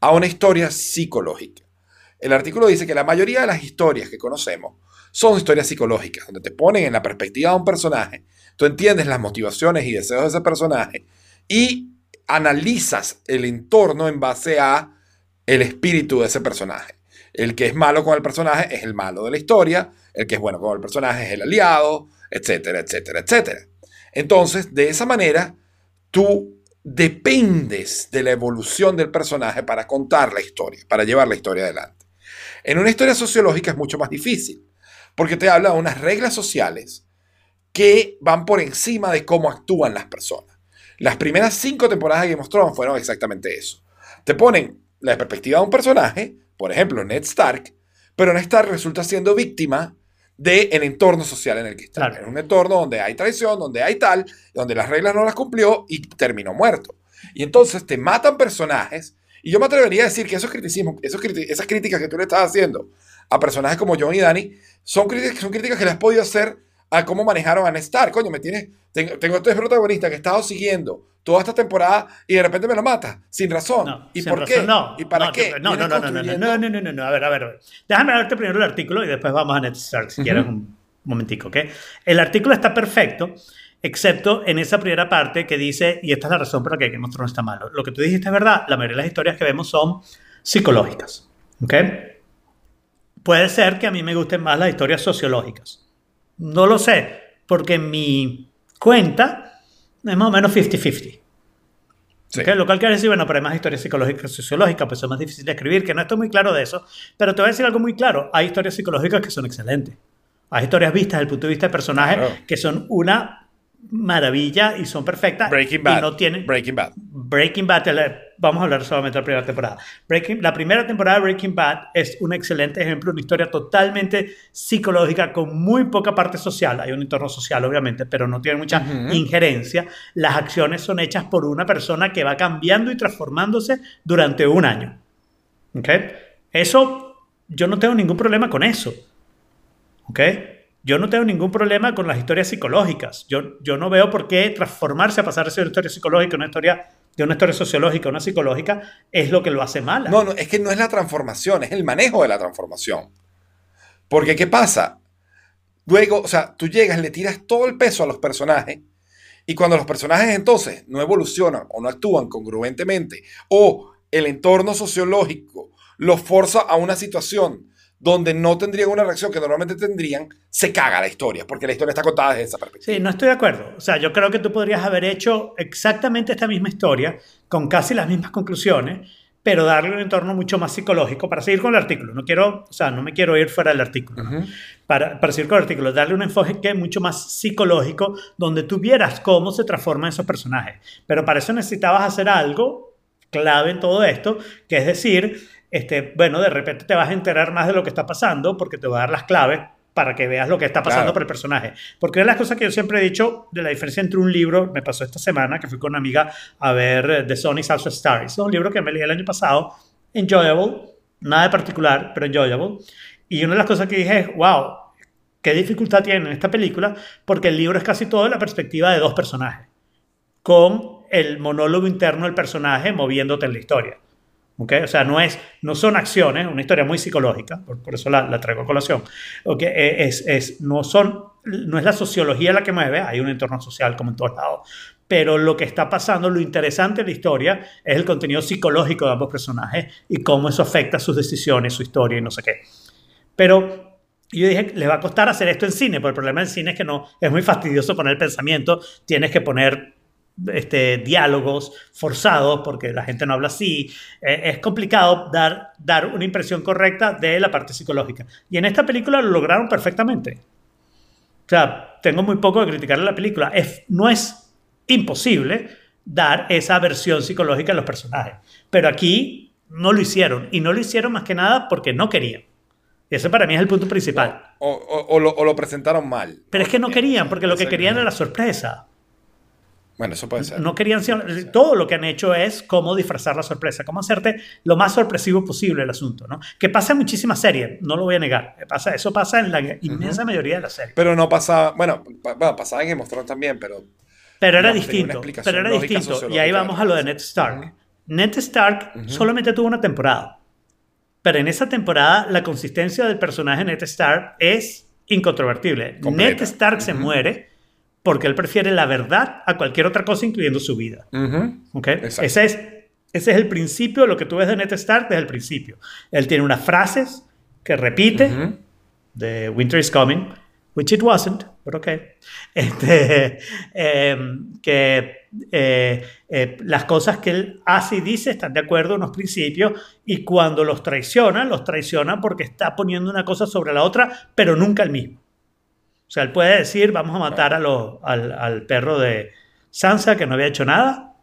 a una historia psicológica. El artículo dice que la mayoría de las historias que conocemos son historias psicológicas, donde te ponen en la perspectiva de un personaje, tú entiendes las motivaciones y deseos de ese personaje y analizas el entorno en base a el espíritu de ese personaje. El que es malo con el personaje es el malo de la historia, el que es bueno con el personaje es el aliado, etcétera, etcétera, etcétera. Entonces, de esa manera, tú dependes de la evolución del personaje para contar la historia, para llevar la historia adelante. En una historia sociológica es mucho más difícil, porque te habla de unas reglas sociales que van por encima de cómo actúan las personas. Las primeras cinco temporadas de Game of Thrones fueron exactamente eso. Te ponen la perspectiva de un personaje, por ejemplo, Ned Stark, pero Ned Stark resulta siendo víctima del entorno social en el que está. Claro. En un entorno donde hay traición, donde hay tal, donde las reglas no las cumplió y terminó muerto. Y entonces te matan personajes. Y yo me atrevería a decir que esos criticismos, esos esas críticas que tú le estás haciendo a personajes como John y Danny son críticas, son críticas que le has podido hacer a cómo manejaron a Ned Stark. Coño, me tienes, tengo, tengo este protagonista que he estado siguiendo toda esta temporada y de repente me lo mata sin razón. No, ¿Y sin por razón, qué? No, ¿Y para no, qué? No, no, no, no, no, no, no, no, no, a ver, a ver. Déjame darte primero el artículo y después vamos a Ned Stark, si quieres un momentico, ¿ok? El artículo está perfecto, excepto en esa primera parte que dice, y esta es la razón por la que Game of Thrones está malo. Lo que tú dijiste es verdad, la mayoría de las historias que vemos son psicológicas, ¿ok? Puede ser que a mí me gusten más las historias sociológicas. No lo sé, porque en mi cuenta es más o menos 50-50. Sí. Lo cual quiere decir, bueno, pero hay más historias psicológicas sociológicas, pues son más difíciles de escribir, que no estoy muy claro de eso, pero te voy a decir algo muy claro. Hay historias psicológicas que son excelentes. Hay historias vistas desde el punto de vista de personajes Claro. que son una maravilla y son perfectas. Breaking Y Bad. no tienen... Breaking Bad. Breaking Bad, vamos a hablar solamente de la primera temporada. Breaking, la primera temporada de Breaking Bad es un excelente ejemplo, una historia totalmente psicológica con muy poca parte social. Hay un entorno social, obviamente, pero no tiene mucha injerencia. Las acciones son hechas por una persona que va cambiando y transformándose durante un año. ¿Ok? Eso, yo no tengo ningún problema con eso. ¿Ok? Yo no tengo ningún problema con las historias psicológicas. Yo, yo no veo por qué transformarse a pasar de ser una historia psicológica a una historia de una historia sociológica a una psicológica es lo que lo hace mala. No, no, es que no es la transformación, es el manejo de la transformación. Porque, ¿qué pasa? Luego, o sea, tú llegas, le tiras todo el peso a los personajes y cuando los personajes entonces no evolucionan o no actúan congruentemente o el entorno sociológico los forza a una situación donde no tendrían una reacción que normalmente tendrían, se caga la historia, porque la historia está contada desde esa perspectiva. Sí, no estoy de acuerdo. O sea, yo creo que tú podrías haber hecho exactamente esta misma historia, con casi las mismas conclusiones, pero darle un entorno mucho más psicológico para seguir con el artículo. No quiero, o sea, no me quiero ir fuera del artículo. para, para seguir con el artículo, darle un enfoque mucho más psicológico donde tú vieras cómo se transforman esos personajes. Pero para eso necesitabas hacer algo clave en todo esto, que es decir, este, bueno, de repente te vas a enterar más de lo que está pasando porque te va a dar las claves para que veas lo que está pasando por el personaje. Porque una de las cosas que yo siempre he dicho de la diferencia entre un libro, me pasó esta semana, que fui con una amiga a ver eh, The Sun is Also Star. Es un libro que me leí el año pasado, enjoyable, nada de particular, pero enjoyable. Y una de las cosas que dije es, wow, qué dificultad tiene en esta película, porque el libro es casi todo la perspectiva de dos personajes, con el monólogo interno del personaje moviéndote en la historia. O sea, no, es, no son acciones, una historia muy psicológica, por, eso la, traigo a colación. ¿okay? Eh, es, es, no, son, no es la sociología la que mueve, hay un entorno social como en todos lados, pero lo que está pasando, lo interesante de la historia es el contenido psicológico de ambos personajes y cómo eso afecta sus decisiones, su historia y no sé qué. Pero yo dije, le va a costar hacer esto en cine, porque el problema del cine es que no, es muy fastidioso poner el pensamiento, tienes que poner este, diálogos forzados porque la gente no habla así. Eh, es complicado dar, dar una impresión correcta de la parte psicológica. Y en esta película lo lograron perfectamente. O sea, tengo muy poco de criticar la película. Es, no es imposible dar esa versión psicológica de los personajes. Pero aquí no lo hicieron. Y no lo hicieron más que nada porque no querían. Y ese para mí es el punto principal. O, lo, o lo, presentaron mal. Pero es que no querían, porque lo que querían era la sorpresa. Bueno, eso puede ser. No querían todo lo que han hecho es cómo disfrazar la sorpresa, cómo hacerte lo más sorpresivo posible el asunto, ¿no? Que pasa en muchísimas series, no lo voy a negar. Pasa, eso pasa en la inmensa mayoría de las series. Pero no pasaba, bueno, pasaba en Game of Thrones también, pero pero era distinto, pero era distinto. Y ahí vamos a lo de Ned Stark. Ned Stark solamente tuvo una temporada. Pero en esa temporada la consistencia del personaje Ned Stark es incontrovertible. Ned Stark se muere porque él prefiere la verdad a cualquier otra cosa, incluyendo su vida. Ese, es, ese es el principio, lo que tú ves de Ned Stark desde el principio. Él tiene unas frases que repite, de Winter is Coming, which it wasn't, but okay. Este, em, que eh, eh, las cosas que él hace y dice están de acuerdo en los principios y cuando los traiciona, los traiciona porque está poniendo una cosa sobre la otra, pero nunca el mismo. O sea, él puede decir, vamos a matar a lo, al, perro de Sansa, que no había hecho nada,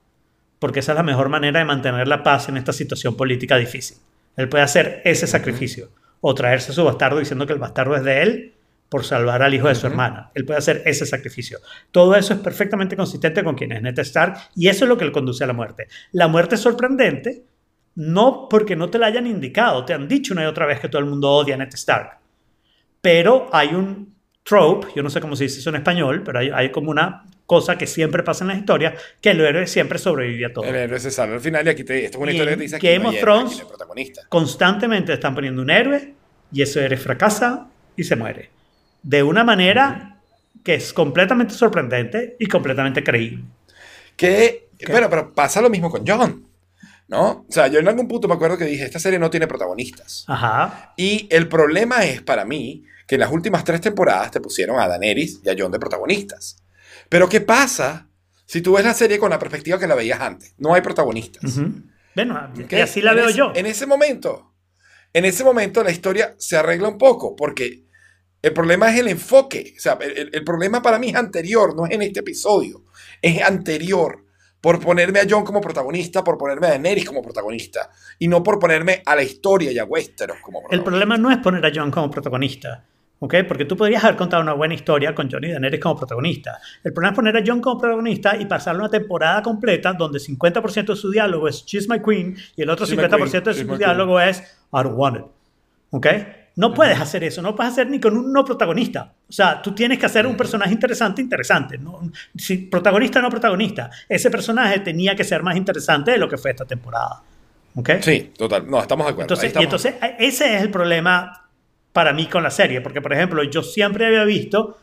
porque esa es la mejor manera de mantener la paz en esta situación política difícil. Él puede hacer ese sacrificio, o traerse a su bastardo diciendo que el bastardo es de él por salvar al hijo de su hermana. Él puede hacer ese sacrificio. Todo eso es perfectamente consistente con quien es Ned Stark, y eso es lo que le conduce a la muerte. La muerte es sorprendente, no porque no te la hayan indicado, te han dicho una y otra vez que todo el mundo odia a Ned Stark, pero hay un trope, yo no sé cómo se dice eso en español, pero hay, como una cosa que siempre pasa en la historia, que el héroe siempre sobrevive a todo. El héroe se salva al final y aquí te, esto es una historia que dice que Game of Thrones constantemente están poniendo un héroe y ese héroe fracasa y se muere. De una manera que es completamente sorprendente y completamente creíble. Que, bueno, pero pasa lo mismo con John. ¿no? O sea, yo en algún punto me acuerdo que dije, esta serie no tiene protagonistas. Ajá. Y el problema es para mí que en las últimas tres temporadas te pusieron a Daenerys y a Jon de protagonistas. Pero ¿qué pasa si tú ves la serie con la perspectiva que la veías antes? No hay protagonistas. Bueno, así la veo yo. En ese momento, en ese momento la historia se arregla un poco porque el problema es el enfoque. O sea, el, el problema para mí es anterior, no es en este episodio, es anterior por ponerme a John como protagonista, por ponerme a Daenerys como protagonista, y no por ponerme a la historia y a Westeros como protagonista. El problema no es poner a John como protagonista. ¿Ok? Porque tú podrías haber contado una buena historia con Johnny Daenerys como protagonista. El problema es poner a John como protagonista y pasarle una temporada completa donde 50% de su diálogo es She's my queen y el otro She's my 50% queen, de su diálogo es I don't want it. ¿Ok? No puedes hacer eso, no puedes hacer ni con un no protagonista. O sea, tú tienes que hacer un personaje interesante, interesante. ¿no? Si protagonista no protagonista, ese personaje tenía que ser más interesante de lo que fue esta temporada. ¿Ok? Sí, total. No, estamos de acuerdo. Entonces, y entonces, ese es el problema para mí con la serie, porque por ejemplo, yo siempre había visto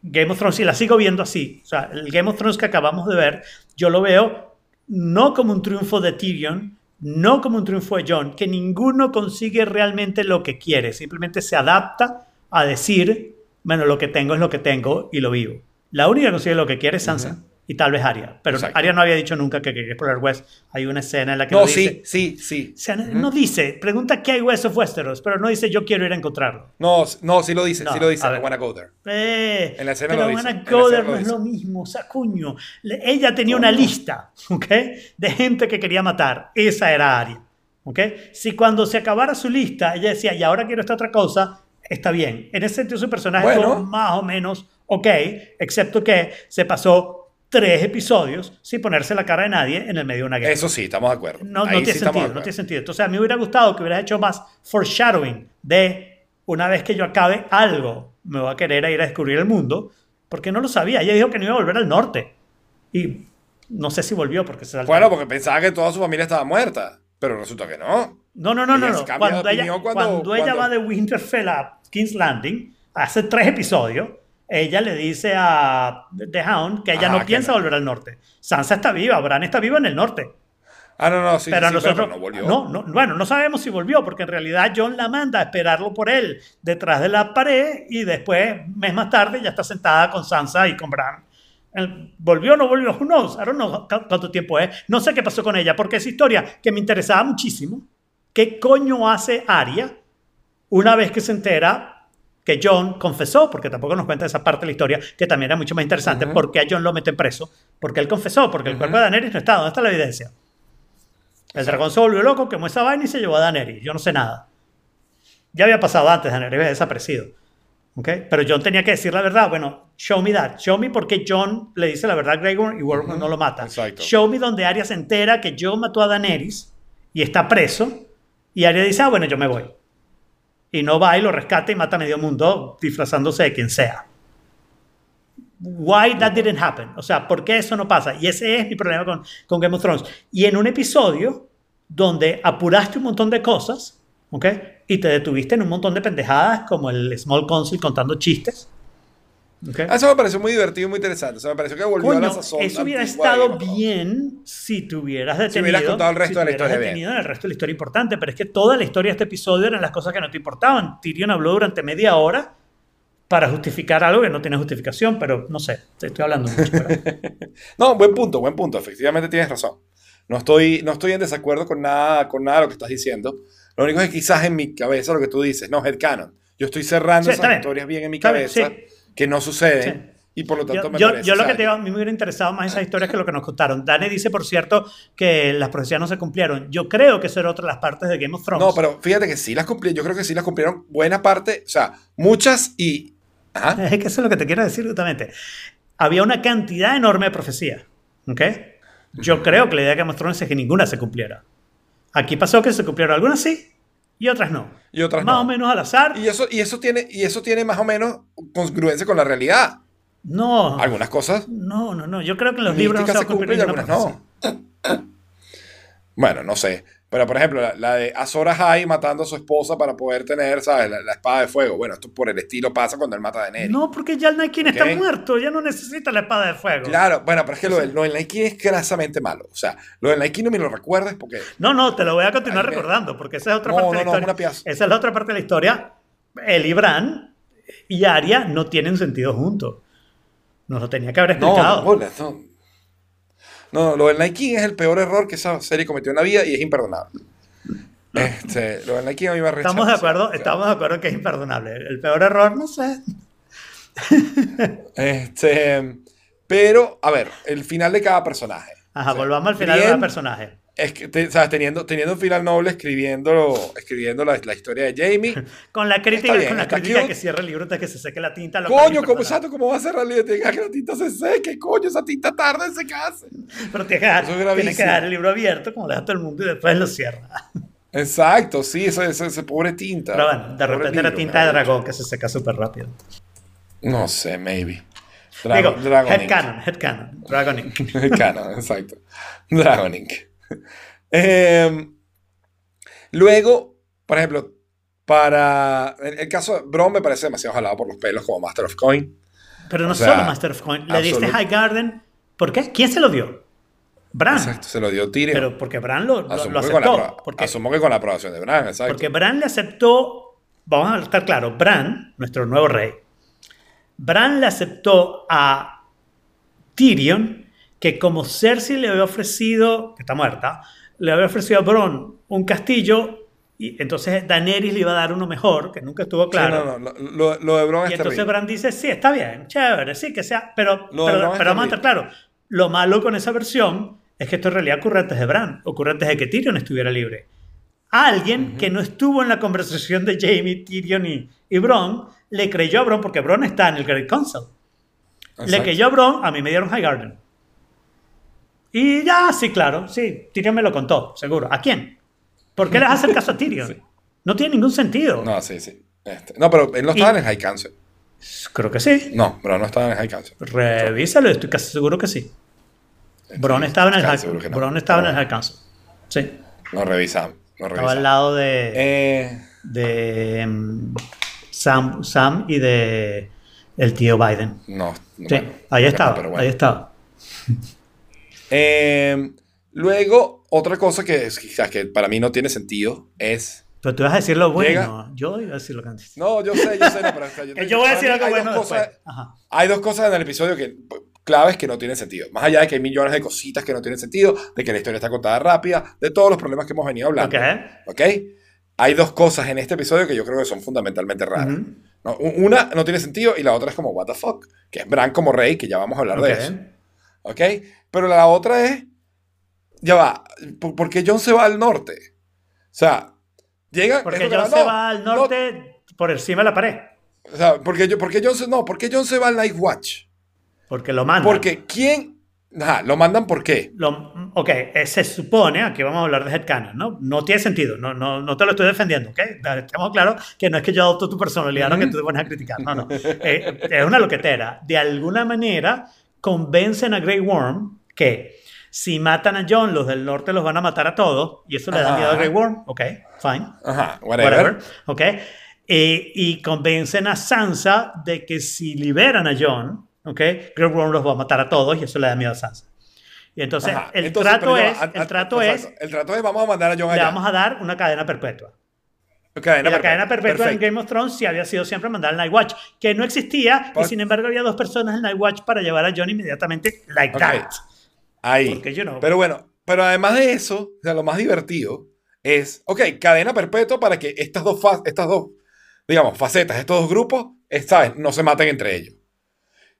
Game of Thrones y la sigo viendo así. O sea, el Game of Thrones que acabamos de ver, yo lo veo no como un triunfo de Tyrion, no como un triunfo de John, que ninguno consigue realmente lo que quiere, simplemente se adapta a decir, bueno, lo que tengo es lo que tengo y lo vivo. La única que consigue lo que quiere es Sansa. Y tal vez Arya. Pero Exacto. Arya no había dicho nunca que quería explorar West. Hay una escena en la que No, lo dice. sí, sí, sí. O sea, no dice, pregunta qué hay West of Westeros, pero no dice yo quiero ir a encontrarlo. No, no, sí lo dice, No, sí lo dice. I wanna go there. Eh, En la escena pero lo dice, Wanna Go There no es lo mismo, o sea, coño. Le- Ella tenía una lista, ¿ok? De gente que quería matar. Esa era Arya, ¿ok? Si cuando se acabara su lista, ella decía, y ahora quiero esta otra cosa, está bien. En ese sentido, su personaje Bueno. fue más o menos ok, excepto que se pasó tres episodios sin ponerse la cara de nadie en el medio de una guerra. Eso sí, estamos de acuerdo. No, no tiene sí sentido, no tiene sentido. Entonces a mí me hubiera gustado que hubieras hecho más foreshadowing de una vez que yo acabe algo, me voy a querer ir a descubrir el mundo, porque no lo sabía. Ella dijo que no iba a volver al norte. Y no sé si volvió porque se saltó. Bueno, porque pensaba que toda su familia estaba muerta, pero resulta que no. No, no, no, no. ella no. de Cuando, ella, opinión cuando, cuando- ella cuando- va de Winterfell a King's Landing, hace tres episodios, ella le dice a The Hound que ella Ajá, no piensa no. volver al norte. Sansa está viva, Bran está vivo en el norte. Ah, no, no, sí, pero sí, nosotros no volvió. no, no, bueno, no sabemos si volvió, porque en realidad John la manda a esperarlo por él detrás de la pared y después, mes más tarde, ya está sentada con Sansa y con Bran. ¿Volvió o no volvió? Who knows? I don't know cuánto tiempo es. No sé qué pasó con ella, porque esa historia que me interesaba muchísimo. ¿Qué coño hace Arya una vez que se entera que John confesó, porque tampoco nos cuenta esa parte de la historia, que también era mucho más interesante, porque a John lo meten preso, porque él confesó, porque el cuerpo de Daenerys no está, ¿dónde está la evidencia? El dragón se volvió loco, quemó esa vaina y se llevó a Daenerys. Yo no sé nada. Ya había pasado antes, Daenerys había desaparecido. ¿ok? Pero John tenía que decir la verdad. Bueno, show me that. Show me porque John le dice la verdad a Gregor y Warwick no lo mata. Exacto. Show me donde Arya se entera que John mató a Daenerys y está preso. Y Arya dice, ah, bueno, yo me voy. Y no va y lo rescata y mata a medio mundo disfrazándose de quien sea. Why that didn't happen? O sea, ¿por qué eso no pasa? Y ese es mi problema con, con Game of Thrones. Y en un episodio donde apuraste un montón de cosas, ¿ok? Y te detuviste en un montón de pendejadas, como el Small Council contando chistes. ¿Ok? Ah, Eso me pareció muy divertido y muy interesante. O sea, me pareció que volvió a la sazón. eso hubiera estado bien si te hubieras detenido. hubieras contado el resto si de la historia detenido en el resto de la historia importante, pero es que toda la historia de este episodio eran las cosas que no te importaban. Tyrion habló durante media hora para justificar algo que no tiene justificación, pero no sé, te estoy hablando mucho. pero- No, buen punto, buen punto. Efectivamente tienes razón. No estoy, no estoy en desacuerdo con nada, con nada de lo que estás diciendo. Lo único es que quizás en mi cabeza lo que tú dices, no, headcanon. Yo estoy cerrando Sí, esas bien. historias bien en mi Está bien, cabeza sí. Que no suceden Sí. y por lo tanto Yo, me yo- parece, yo lo que te digo, a mí me hubiera interesado más esas historias que lo que nos contaron. Dane dice, por cierto, que las profecías no se cumplieron. Yo creo que eso era otra de las partes de Game of Thrones. No, pero fíjate que sí las cumplieron. Yo creo que sí las cumplieron buena parte, o sea, muchas y... Ajá. Es que eso es lo que te quiero decir justamente. Había una cantidad enorme de profecías. ¿Ok? Yo creo que la idea que mostró es que ninguna se cumpliera. Aquí pasó que se cumplieron algunas sí y otras no. Y otras Más no. o menos al azar. Y eso, y, eso tiene, y eso tiene más o menos congruencia con la realidad. No. Algunas cosas No, no, no. Yo creo que en los libros no se cumplen y algunas no. Bueno, no sé. Pero, por ejemplo, la, la de Azor Ahai matando a su esposa para poder tener, ¿sabes? La, la espada de fuego. Bueno, esto por el estilo pasa cuando él mata a Daenerys. No, porque ya el Nike está Ok. muerto. Ya no necesita la espada de fuego. Claro, bueno, pero es que lo del, lo del Nike es grasamente malo. O sea, lo del Nike no me lo recuerdes porque... No, no, te lo voy a continuar me- recordando, porque esa es otra No, parte de no, la no, historia. una pieza. Esa es la otra parte de la historia. El y Bran y Arya no tienen sentido juntos. Nos lo tenía que haber No, explicado. no, no. No, lo del Nike es el peor error que esa serie cometió en la vida y es imperdonable. Este, lo del Nike a mí me estamos de acuerdo, estamos de acuerdo que es imperdonable. El peor error, no sé. Este, pero, a ver, el final de cada personaje. Ajá, O sea, volvamos al final Brienne- del personaje. Es que, te- ¿sabes? Teniendo, teniendo un final noble, escribiendo, escribiendo la, la historia de Jamie. Con la crítica, bien, con la crítica que cierra el libro hasta que se seque la tinta. lo Coño, ¿cómo, exacto, ¿cómo va a ser realidad? Tenga que la tinta se seque, coño, esa tinta tarde en secarse. Pero tiene que, dejar, Eso es tiene que dejar el libro abierto, como deja todo el mundo, y después lo cierra. Exacto, sí, ese, ese, ese pobre tinta. Pero bueno, de repente era libro, tinta me de dragón que se seca súper rápido. No sé, maybe. Digo, Dragon, Dragon Ink. headcanon, headcanon, Dragon Ink. Canon, exacto. Dragon Em, luego, por ejemplo, para. El caso de Bron me parece demasiado jalado por los pelos como Master of Coin. Pero no O sea, solo Master of Coin. Le diste High Garden. ¿Por qué? ¿Quién se lo dio? Bran. Exacto, se lo dio Tyrion. Pero porque Bran lo, lo- la, aceptó. Porque, asumo que con la aprobación de Bran, exacto. porque Bran le aceptó. Vamos a estar claros. Bran, nuestro nuevo rey. Bran le aceptó a Tyrion que como Cersei le había ofrecido, que está muerta, le había ofrecido a Bron un castillo y entonces Daenerys le iba a dar uno mejor, que nunca estuvo claro. no, no, lo, lo- lo de Bron Y es entonces. Bran dice, sí, está bien, chévere, sí, que sea, pero, pero, vamos a estar claros, lo malo con esa versión es que esto en realidad ocurre antes de Bran, ocurre antes de que Tyrion estuviera libre. Alguien que no estuvo en la conversación de Jamie, Tyrion y, y Bron, le creyó a Bron porque Bron está en el Great Council. Le creyó a Bron, a mí me dieron High Garden. Y ya, sí, claro, sí, Tyrion me lo contó, seguro. ¿A quién? ¿Por qué le vas a hacer caso a Tyrion? Sí. No tiene ningún sentido. No, sí, sí. Este, no, pero él no estaba en el High Council. Creo que sí. No, Bron no estaba en el High Council. Revísalo, estoy casi seguro que sí. Bron estaba en el High, no. Bron estaba en el Pero High Council. Sí. Lo revisamos. Estaba al lado de, Eh, de mm, Sam, Sam y de el tío Biden. no. Sí, bueno, ahí no, estaba, pero bueno. ahí estaba. Eh, luego, otra cosa que, es, quizás que para mí no tiene sentido es. Pero tú ibas a decir lo bueno. Llega- Yo iba a decir lo que antes. No, yo sé, yo sé, no, pero o sea, te- yo voy a decir algo hay bueno dos cosas-. Hay dos cosas en el episodio que claves que no tienen sentido. Más allá de que hay millones de cositas que no tienen sentido, de que la historia está contada rápida, de todos los problemas que hemos venido hablando. Ok. ¿Ok? Hay dos cosas en este episodio que yo creo que son fundamentalmente raras. Ujú. No, u- una no tiene sentido y la otra es como, what the fuck, que es Bran como rey, que ya vamos a hablar Ok. de eso. ¿Ok? Pero la otra es, ya va, ¿por, qué John se va al norte? O sea, llega... Porque John se no, va al no, norte por encima de la pared. o sea, porque, yo, porque John se, no, ¿por qué John se va al Night Watch? Porque lo mandan. Porque ¿quién? Ajá, ¿lo mandan por qué? Lo- ok, eh, se supone, aquí vamos a hablar de headcanon, ¿no? No tiene sentido, no, no, no te lo estoy defendiendo, ¿ok? Estamos claros que no es que yo adopto tu personalidad, no que tú te pones a criticar, no, no. Eh, es una loquetera. De alguna manera convencen a Grey Worm que si matan a John, los del norte los van a matar a todos, y eso le da miedo a Grey Worm, ok, fine Ajá, whatever. whatever, ¿ok? Eh, y convencen a Sansa de que si liberan a John, ¿ok? Grey Worm los va a matar a todos y eso le da miedo a Sansa. Y entonces Ajá, el entonces, trato es, va, a- el a- trato es, El trato es, vamos a mandar a John le allá. vamos a dar una cadena perpetua. Cadena y la perpetua. cadena perpetua en. Game of Thrones sí había sido siempre mandar al Night Watch, que no existía, y Por- sin embargo había dos personas en Night Watch para llevar a John inmediatamente like Ok. that. Ahí. Porque, you know. Pero bueno, pero además de eso, o sea, lo más divertido es, ok, cadena perpetua para que estas dos, estas dos digamos, facetas, estos dos grupos, eh, ¿sabes? No se maten entre ellos.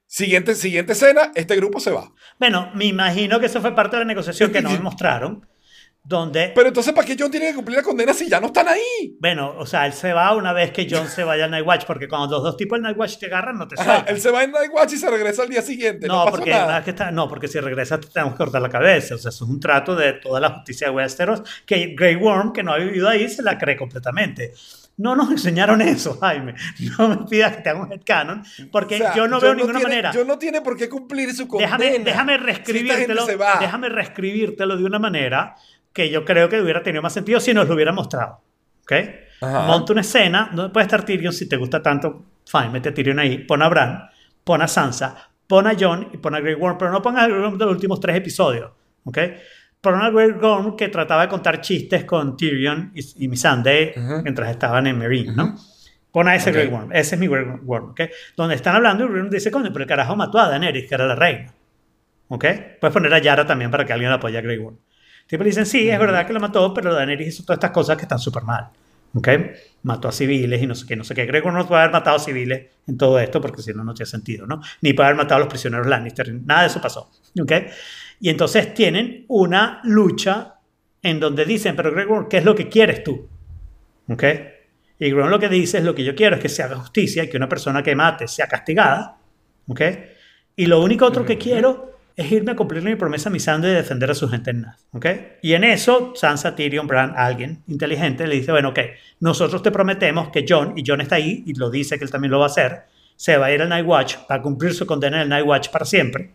Siguiente, siguiente escena, este grupo se va. Bueno, me imagino que eso fue parte de la negociación que no me mostraron, donde Pero entonces, ¿para qué John tiene que cumplir la condena si ya no están ahí? Bueno, o sea, él se va una vez que John se vaya al Night Watch, porque cuando los dos tipos del Night Watch te agarran, no te sueltan. él se va en Night Watch y se regresa al día siguiente. No, no, porque, nada. es que está- no, porque si regresas te tenemos que cortar la cabeza. O sea, eso es un trato de toda la justicia de Westeros que Grey Worm, que no ha vivido ahí, se la cree completamente. No nos enseñaron eso, Jaime. No me pidas que te haga un headcanon, porque O sea, yo no veo ninguna tiene- manera. John no tiene por qué cumplir su condena. Déjame, déjame Si reescribírtelo. va. Déjame reescribírtelo de una manera que yo creo que hubiera tenido más sentido si nos lo hubiera mostrado. ¿Ok? Ajá. Monta una escena, no puede estar Tyrion si te gusta tanto, fine, mete a Tyrion ahí, pon a Bran, pon a Sansa, pon a Jon y pon a Grey Worm, pero no pongas a Grey Worm de los últimos tres episodios. ¿Ok? Pon a Grey Worm que trataba de contar chistes con Tyrion y, y Missandei Ujú. mientras estaban en Meereen, ¿no? Pon a ese Ok. Grey Worm, ese es mi Grey Worm, ¿ok? Donde están hablando y Grey Worm dice, coño, pero el carajo mató a Daenerys, que era la reina. ¿Ok? Puedes poner a Yara también para que alguien apoye a Grey Worm. Tipo dicen, sí, es verdad que lo mató, pero Daenerys hizo todas estas cosas que están súper mal. ¿Ok? Mató a civiles y no sé qué, no sé qué. Grey Worm no puede haber matado a civiles en todo esto porque si no, no tiene sentido, ¿no? Ni puede haber matado a los prisioneros Lannister. Nada de eso pasó. ¿Ok? Y entonces tienen una lucha en donde dicen, pero Grey Worm, ¿qué es lo que quieres tú? ¿Ok? Y Grey Worm lo que dice es, lo que yo quiero es que se haga justicia y que una persona que mate sea castigada. ¿Ok? Y lo único otro que quiero es irme a cumplir mi promesa a Missandei y defender a su gente en. ¿ok? Y en eso, Sansa, Tyrion, Bran, alguien inteligente, le dice, bueno, ok, nosotros te prometemos que John, y John está ahí, y lo dice que él también lo va a hacer, se va a ir al Night Watch para cumplir su condena en el Night Watch para siempre.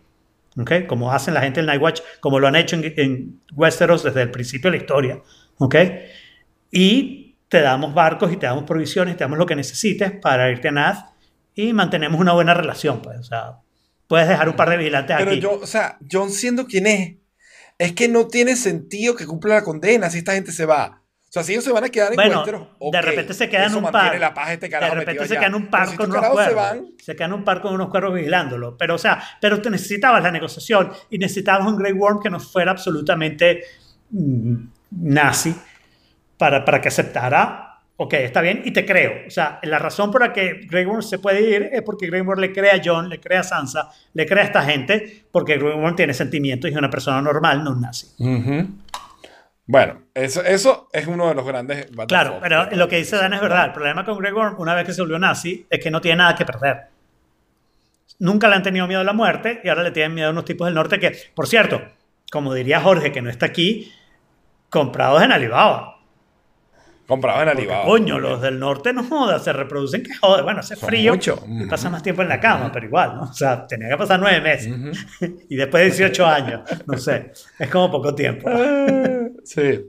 ¿ok? Como hacen la gente del Night Watch, como lo han hecho en, en Westeros desde el principio de la historia. ¿ok? Y te damos barcos y te damos provisiones, te damos lo que necesites para irte a Nath y mantenemos una buena relación, pues, o sea, puedes dejar un par de vigilantes Pero aquí. yo, o sea, John siendo quien es, es que no tiene sentido que cumpla la condena si esta gente se va. O sea, si ellos se van a quedar en Bueno, Westeros, de ok, repente se quedan un par. la paz este de repente se quedan en un par Pero si con unos carajos se cuervos. van, Se quedan un par con unos cuervos vigilándolo. Pero, o sea, pero te necesitabas la negociación y necesitabas un Grey Worm que no fuera absolutamente mm, nazi para, para que aceptara. Ok, está bien, y te creo. O sea, la razón por la que Grey Worm se puede ir es porque Worm le cree a John, le cree a Sansa, le cree a esta gente, porque Grey Worm tiene sentimientos y es una persona normal, no un nazi. Bueno, eso, eso es uno de los grandes. Claro, pero lo que dice Dan es verdad. El problema con Greg Worm, una vez que se volvió nazi, es que no tiene nada que perder. Nunca le han tenido miedo a la muerte y ahora le tienen miedo a unos tipos del norte que, por cierto, como diría Jorge, que no está aquí, comprados en Alibaba. Porque, Alibaba. coño, los del norte no joda, se reproducen que joder. Bueno, hace Son frío mucho. y pasa más tiempo en la cama, pero igual, ¿no? O sea, tenía que pasar nueve meses y después de 18 años, no sé, es como poco tiempo. Sí.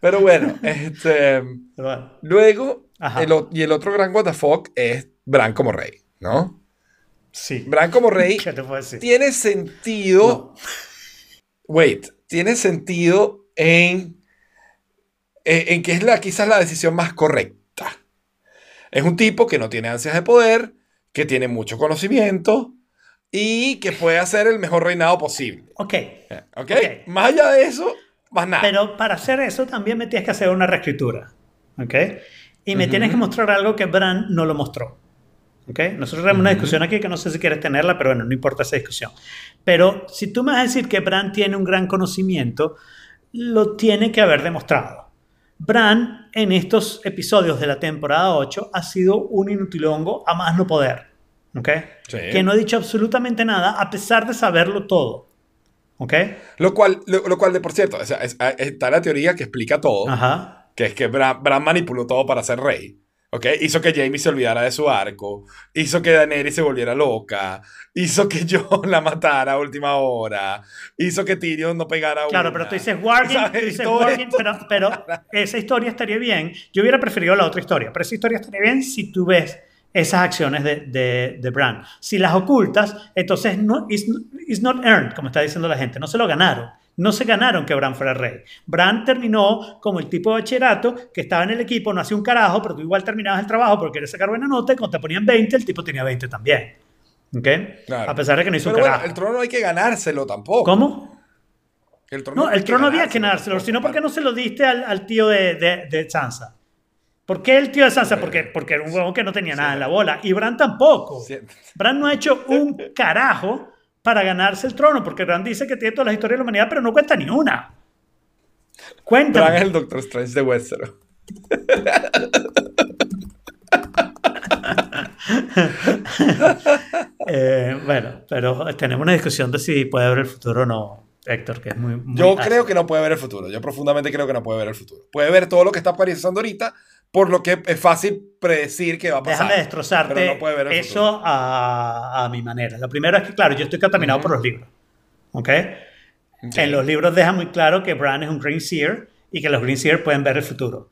Pero bueno, este. Pero bueno. Luego, el y el otro gran fuck es Bran como rey, ¿no? Sí. Bran como rey ¿Qué te puedo decir? tiene sentido. Wait, tiene sentido en, en, en que es la, quizás la decisión más correcta. Es un tipo que no tiene ansias de poder, que tiene mucho conocimiento y que puede hacer el mejor reinado posible. Ok. ¿Ok? Ok. Más allá de eso, más nada. Pero para hacer eso también me tienes que hacer una reescritura. ¿Ok? Y me tienes que mostrar algo que Bran no lo mostró. ¿Ok? Nosotros tenemos una Ujú. discusión aquí que no sé si quieres tenerla, pero bueno, no importa esa discusión. Pero si tú me vas a decir que Bran tiene un gran conocimiento, lo tiene que haber demostrado. Bran en estos episodios de la temporada 8 ha sido un inutilongo a más no poder. ¿Ok? Sí. Que no ha dicho absolutamente nada a pesar de saberlo todo. ¿Ok? Lo cual, lo, lo cual de por cierto, o sea, es- está la teoría que explica todo, Ajá. que es que Bran, Bran manipuló todo para ser rey. ¿Ok? Hizo que Jamie se olvidara de su arco, hizo que Daenerys se volviera loca, hizo que Jon la matara a última hora, hizo que Tyrion no pegara a Claro, una. pero tú dices Wargame, tú dices Wargame, pero, pero esa historia estaría bien. Yo hubiera preferido la otra historia, pero esa historia estaría bien si tú ves esas acciones de, de, de Bran. Si las ocultas, entonces no, it's, it's not earned, como está diciendo la gente. No se lo ganaron. No se ganaron que Bran fuera rey. Bran terminó como el tipo de bachillerato que estaba en el equipo, no hacía un carajo, pero tú igual terminabas el trabajo porque querías sacar buena nota y cuando te ponían 20, el tipo tenía 20 también. ¿Ok? Claro. A pesar de que no hizo Pero un bueno, carajo. el trono no hay que ganárselo tampoco. ¿Cómo? El trono No, el trono había que ganárselo sino porque no se lo diste al, al tío de, de, de Sansa. ¿Por qué el tío de Sansa? Eh, Porque, porque era un huevón que no tenía nada en la bola. Y Bran tampoco. Bran no ha hecho un carajo para ganarse el trono, porque Bran dice que tiene todas las historias de la humanidad, pero no cuenta ni una. Bran es el Doctor Strange de Westeros. Eh, bueno, pero tenemos una discusión de si puede haber el futuro o no, Héctor, que es muy... muy Yo creo que no puede ver el futuro. Yo profundamente creo que no puede ver el futuro. Puede ver todo lo que está pasando ahorita, por lo que es fácil predecir que va a pasar. Déjame destrozarte pero no puede ver eso a, a mi manera. Lo primero es que, claro, yo estoy contaminado Ujú. por los libros. ¿Ok? En los libros deja muy claro que Bran es un Green Seer y que los Green Seer pueden ver el futuro.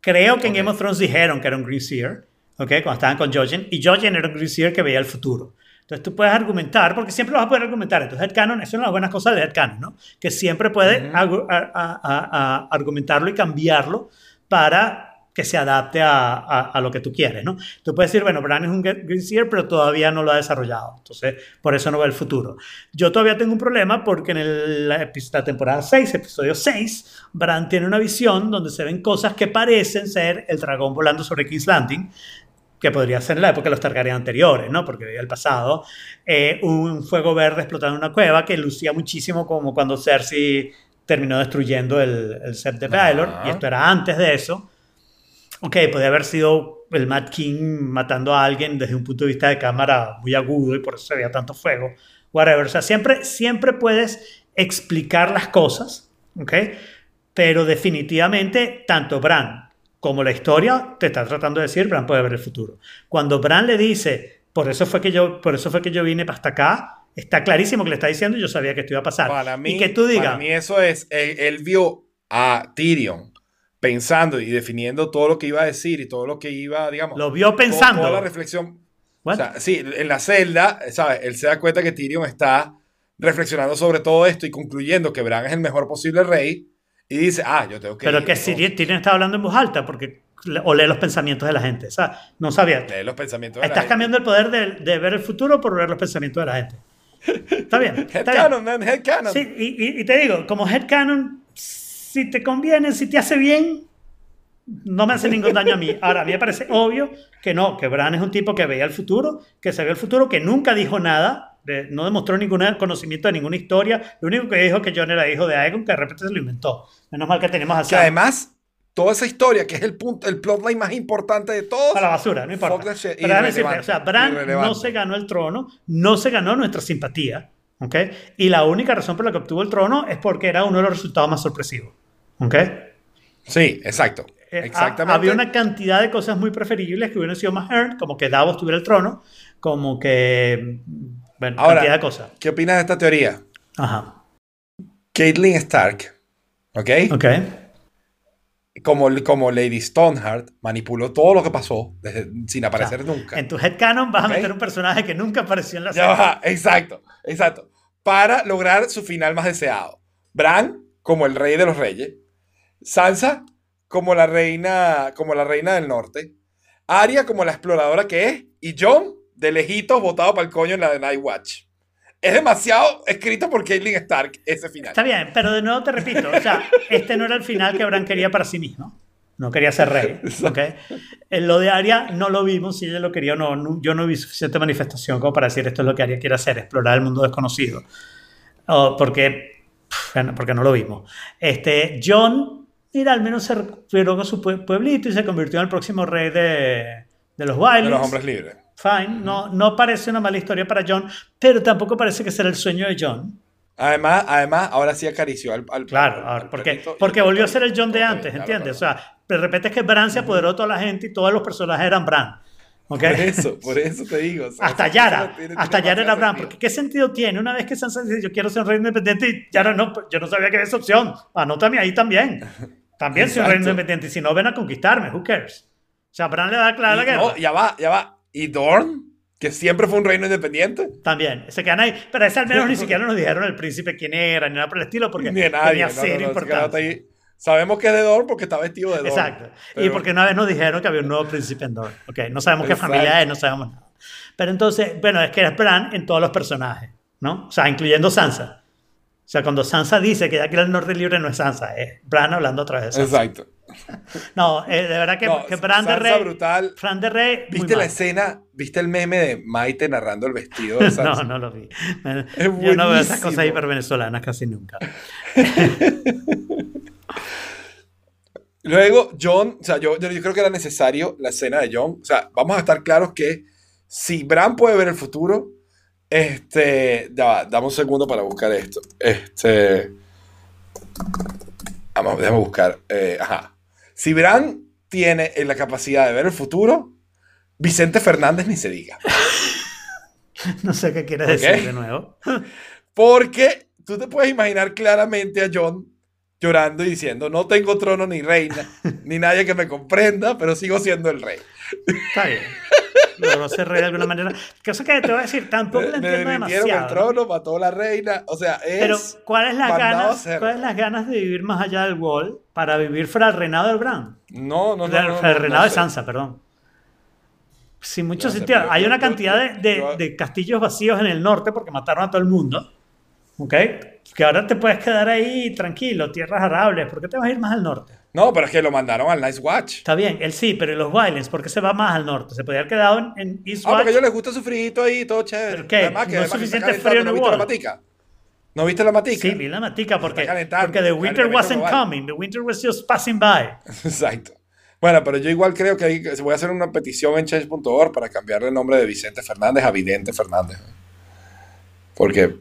Creo que en Ok. Game of Thrones dijeron que era un Green Seer, ¿ok? Cuando estaban con Jojen, y Jojen era un Green Seer que veía el futuro. Entonces tú puedes argumentar, porque siempre lo vas a poder argumentar. Entonces Headcanon, eso es una de las buenas cosas de Headcanon, ¿no? Que siempre puede Ujú. argu- a- a- a- a- argumentarlo y cambiarlo para que se adapte a, a- a lo que tú quieres, ¿no? Tú puedes decir, bueno, Bran es un Green Seer, pero todavía no lo ha desarrollado. Entonces, por eso no ve el futuro. Yo todavía tengo un problema porque en el- la, la temporada 6, episodio 6, Bran tiene una visión donde se ven cosas que parecen ser el dragón volando sobre King's Landing, que podría ser en la época de los Targaryen anteriores, ¿no? Porque veía el pasado, eh, un fuego verde explotando en una cueva que lucía muchísimo como cuando Cersei terminó destruyendo el, el set de Baelor, y esto era antes de eso. Ok, podría haber sido el Mad King matando a alguien desde un punto de vista de cámara muy agudo y por eso se veía tanto fuego. Whatever. O sea, siempre, siempre puedes explicar las cosas, ¿ok? Pero definitivamente, tanto Bran como la historia te está tratando de decir, Bran puede ver el futuro. Cuando Bran le dice, por eso fue que yo, por eso fue que yo vine hasta acá, está clarísimo que le está diciendo, yo sabía que esto iba a pasar. Para mí, y que tú digas, para mí eso es, él, él vio a Tyrion pensando y definiendo todo lo que iba a decir y todo lo que iba, digamos, lo vio pensando. toda la reflexión. O sea, sí, en la celda, ¿sabes? Él se da cuenta que Tyrion está reflexionando sobre todo esto y concluyendo que Bran es el mejor posible rey y dice, ah, yo tengo que Pero ir, que si Tyrion está hablando en voz alta, porque o lee los pensamientos de la gente. O sea, no sabía. lee los pensamientos de la Estás gente. cambiando el poder de, de ver el futuro por ver los pensamientos de la gente. Está bien. Está bien. Headcanon, man, headcanon. Sí, y, y- y te digo, como headcanon, si te conviene, si te hace bien, no me hace ningún daño a mí. Ahora, a mí me parece obvio que no, que Bran es un tipo que veía el futuro, que sabía el futuro, que nunca dijo nada, de- no demostró ningún conocimiento de ninguna historia. Lo único que dijo que John era hijo de Aegon, que de repente se lo inventó. Menos mal que tenemos a Que Sam. además, toda esa historia, que es el punto, el plotline más importante de todos, a la basura, no importa. Pero decirte, o sea, Bran no se ganó el trono, no se ganó nuestra simpatía, ¿ok? Y la única razón por la que obtuvo el trono es porque era uno de los resultados más sorpresivos, ¿ok? Sí, exacto. Eh, Exactamente. había una cantidad de cosas muy preferibles que hubieran sido más earned, como que Davos tuviera el trono, como que, bueno, Ahora- cantidad de cosas. ¿Qué opinas de esta teoría? Ajá, Caitlyn Stark, ¿ok? ok. Como, como Lady Stoneheart, manipuló todo lo que pasó desde- sin aparecer O sea, nunca. En tu headcanon vas a meter un personaje que nunca apareció en la Ya serie. va, exacto, exacto. Para lograr su final más deseado. Bran como el rey de los reyes. Sansa como la reina, como la reina del norte. Arya como la exploradora que es. Y Jon de lejitos botado para el coño en la de Night Watch. Es demasiado escrito por Caitlyn Stark ese final. Está bien, pero de nuevo te repito, o sea, este no era el final que Bran quería para sí mismo. No quería ser rey. ¿ok? En lo de Arya no lo vimos, si ella lo quería o no, no- Yo no vi suficiente manifestación como para decir esto es lo que Arya quiere hacer, explorar el mundo desconocido. Oh, porque, porque no lo vimos. Este, John, mira, al menos se recuperó con su pue- pueblito y se convirtió en el próximo rey de, de los De Wildlings. los hombres libres. Fine, no, no parece una mala historia para John, pero tampoco parece que será el sueño de John. Además, además, ahora sí acarició al, al Claro, al- al porque, porque volvió a ser el John de antes, claro, ¿entiendes? claro. O sea, de repente es que Bran se apoderó de toda la gente y todos los personajes eran Bran. ¿ok? Por eso, por eso te digo. o sea, Hasta Yara, tiene- hasta tiene Yara era Bran, sentido. porque ¿qué sentido tiene? Una vez que Sansa dice, yo quiero ser un rey independiente y Yara no, yo no sabía que había esa opción, anótame ahí también. También soy un rey independiente y si no ven a conquistarme, who cares? O sea, Bran le da clara la Y- guerra. no, ya va, ya va. ¿Y Dorn? Que siempre fue un reino independiente. También, se quedan ahí. Pero ese al menos ni siquiera nos dijeron el príncipe quién era, ni nada por el estilo, porque Ni nadie. tenía no, no, cero no, ese importancia. ahí. Sabemos que es de Dorn porque está vestido de Dorn. Exacto. y Pero- porque una vez nos dijeron que había un nuevo príncipe en Dorne. Ok, no sabemos qué Exacto. familia es, no sabemos nada. Pero entonces, bueno, es que es Bran en todos los personajes, ¿no? O sea, incluyendo Sansa. O sea, cuando Sansa dice que ya quiere el norte libre, no es Sansa, es Bran hablando otra vez de Sansa. Exacto. No, eh, de verdad que, No, que de Rey. brutal. Fran de Rey. ¿Viste la escena? ¿Viste el meme de Maite narrando el vestido de? No, no lo vi. Es Yo no veo esas cosas hipervenezolanas casi nunca. Luego, John, o sea, yo, yo, yo creo que era necesario la escena de John. O sea, vamos a estar claros que si Bran puede ver el futuro, este, ya va, dame un segundo para buscar esto. Este, vamos, déjame buscar. eh, ajá. Si Bran tiene eh, la capacidad de ver el futuro, Vicente Fernández ni se diga. No sé qué quieres Ok. decir de nuevo. Porque tú te puedes imaginar claramente a John llorando y diciendo, no tengo trono ni reina, ni nadie que me comprenda, pero sigo siendo el rey. Está bien. Logró ser rey de alguna manera. Cosa que te voy a decir, tampoco me entiendo el demasiado. ¿no? trono, mató a la reina. O sea, es. Pero, ¿cuáles las ganas? ¿Cuáles las ganas de vivir más allá del wall para vivir fuera del reinado del Bran? No, no, no. Del- no, no, reinado no de. Sansa, perdón. Sin mucho sé, sentido. Hay una cantidad de, de- de castillos vacíos en el norte porque mataron a todo el mundo. ¿Ok? Que ahora te puedes quedar ahí tranquilo, tierras arables. ¿Por qué te vas a ir más al norte? No, pero es que lo mandaron al Nice Watch. Está bien, él sí, pero ¿y los Violence? ¿Por qué se va más al norte? Se podría haber quedado en, en East Ah, Watch. porque a ellos les gusta su frito ahí, todo chévere. ¿Pero qué? Además, que, ¿No es suficiente frío en ¿No viste la matica? ¿No viste la matica? Sí, vi la matica porque, porque the winter wasn't global. coming. The winter was just passing by. Exacto. Bueno, pero yo igual creo que hay- voy a hacer una petición en change.org para cambiarle el nombre de Vicente Fernández a Vidente Fernández. Porque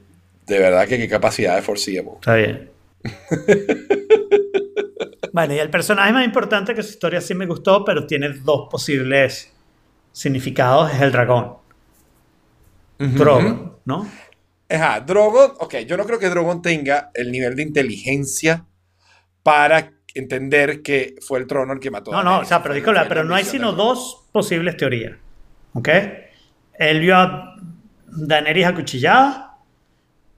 de verdad que qué capacidad de foreseeable. Está bien. bueno, y el personaje más importante que su historia sí me gustó, pero tiene dos posibles significados, es el dragón. Drogon, ¿no? Ajá, Drogon, ok, yo no creo que Drogon tenga el nivel de inteligencia para entender que fue el trono el que mató No, a no, o Daenerys. sea, pero Fue- disculpa, fue la pero no hay sino dos posibles teorías. ¿Ok? Él vio a Daenerys acuchillada,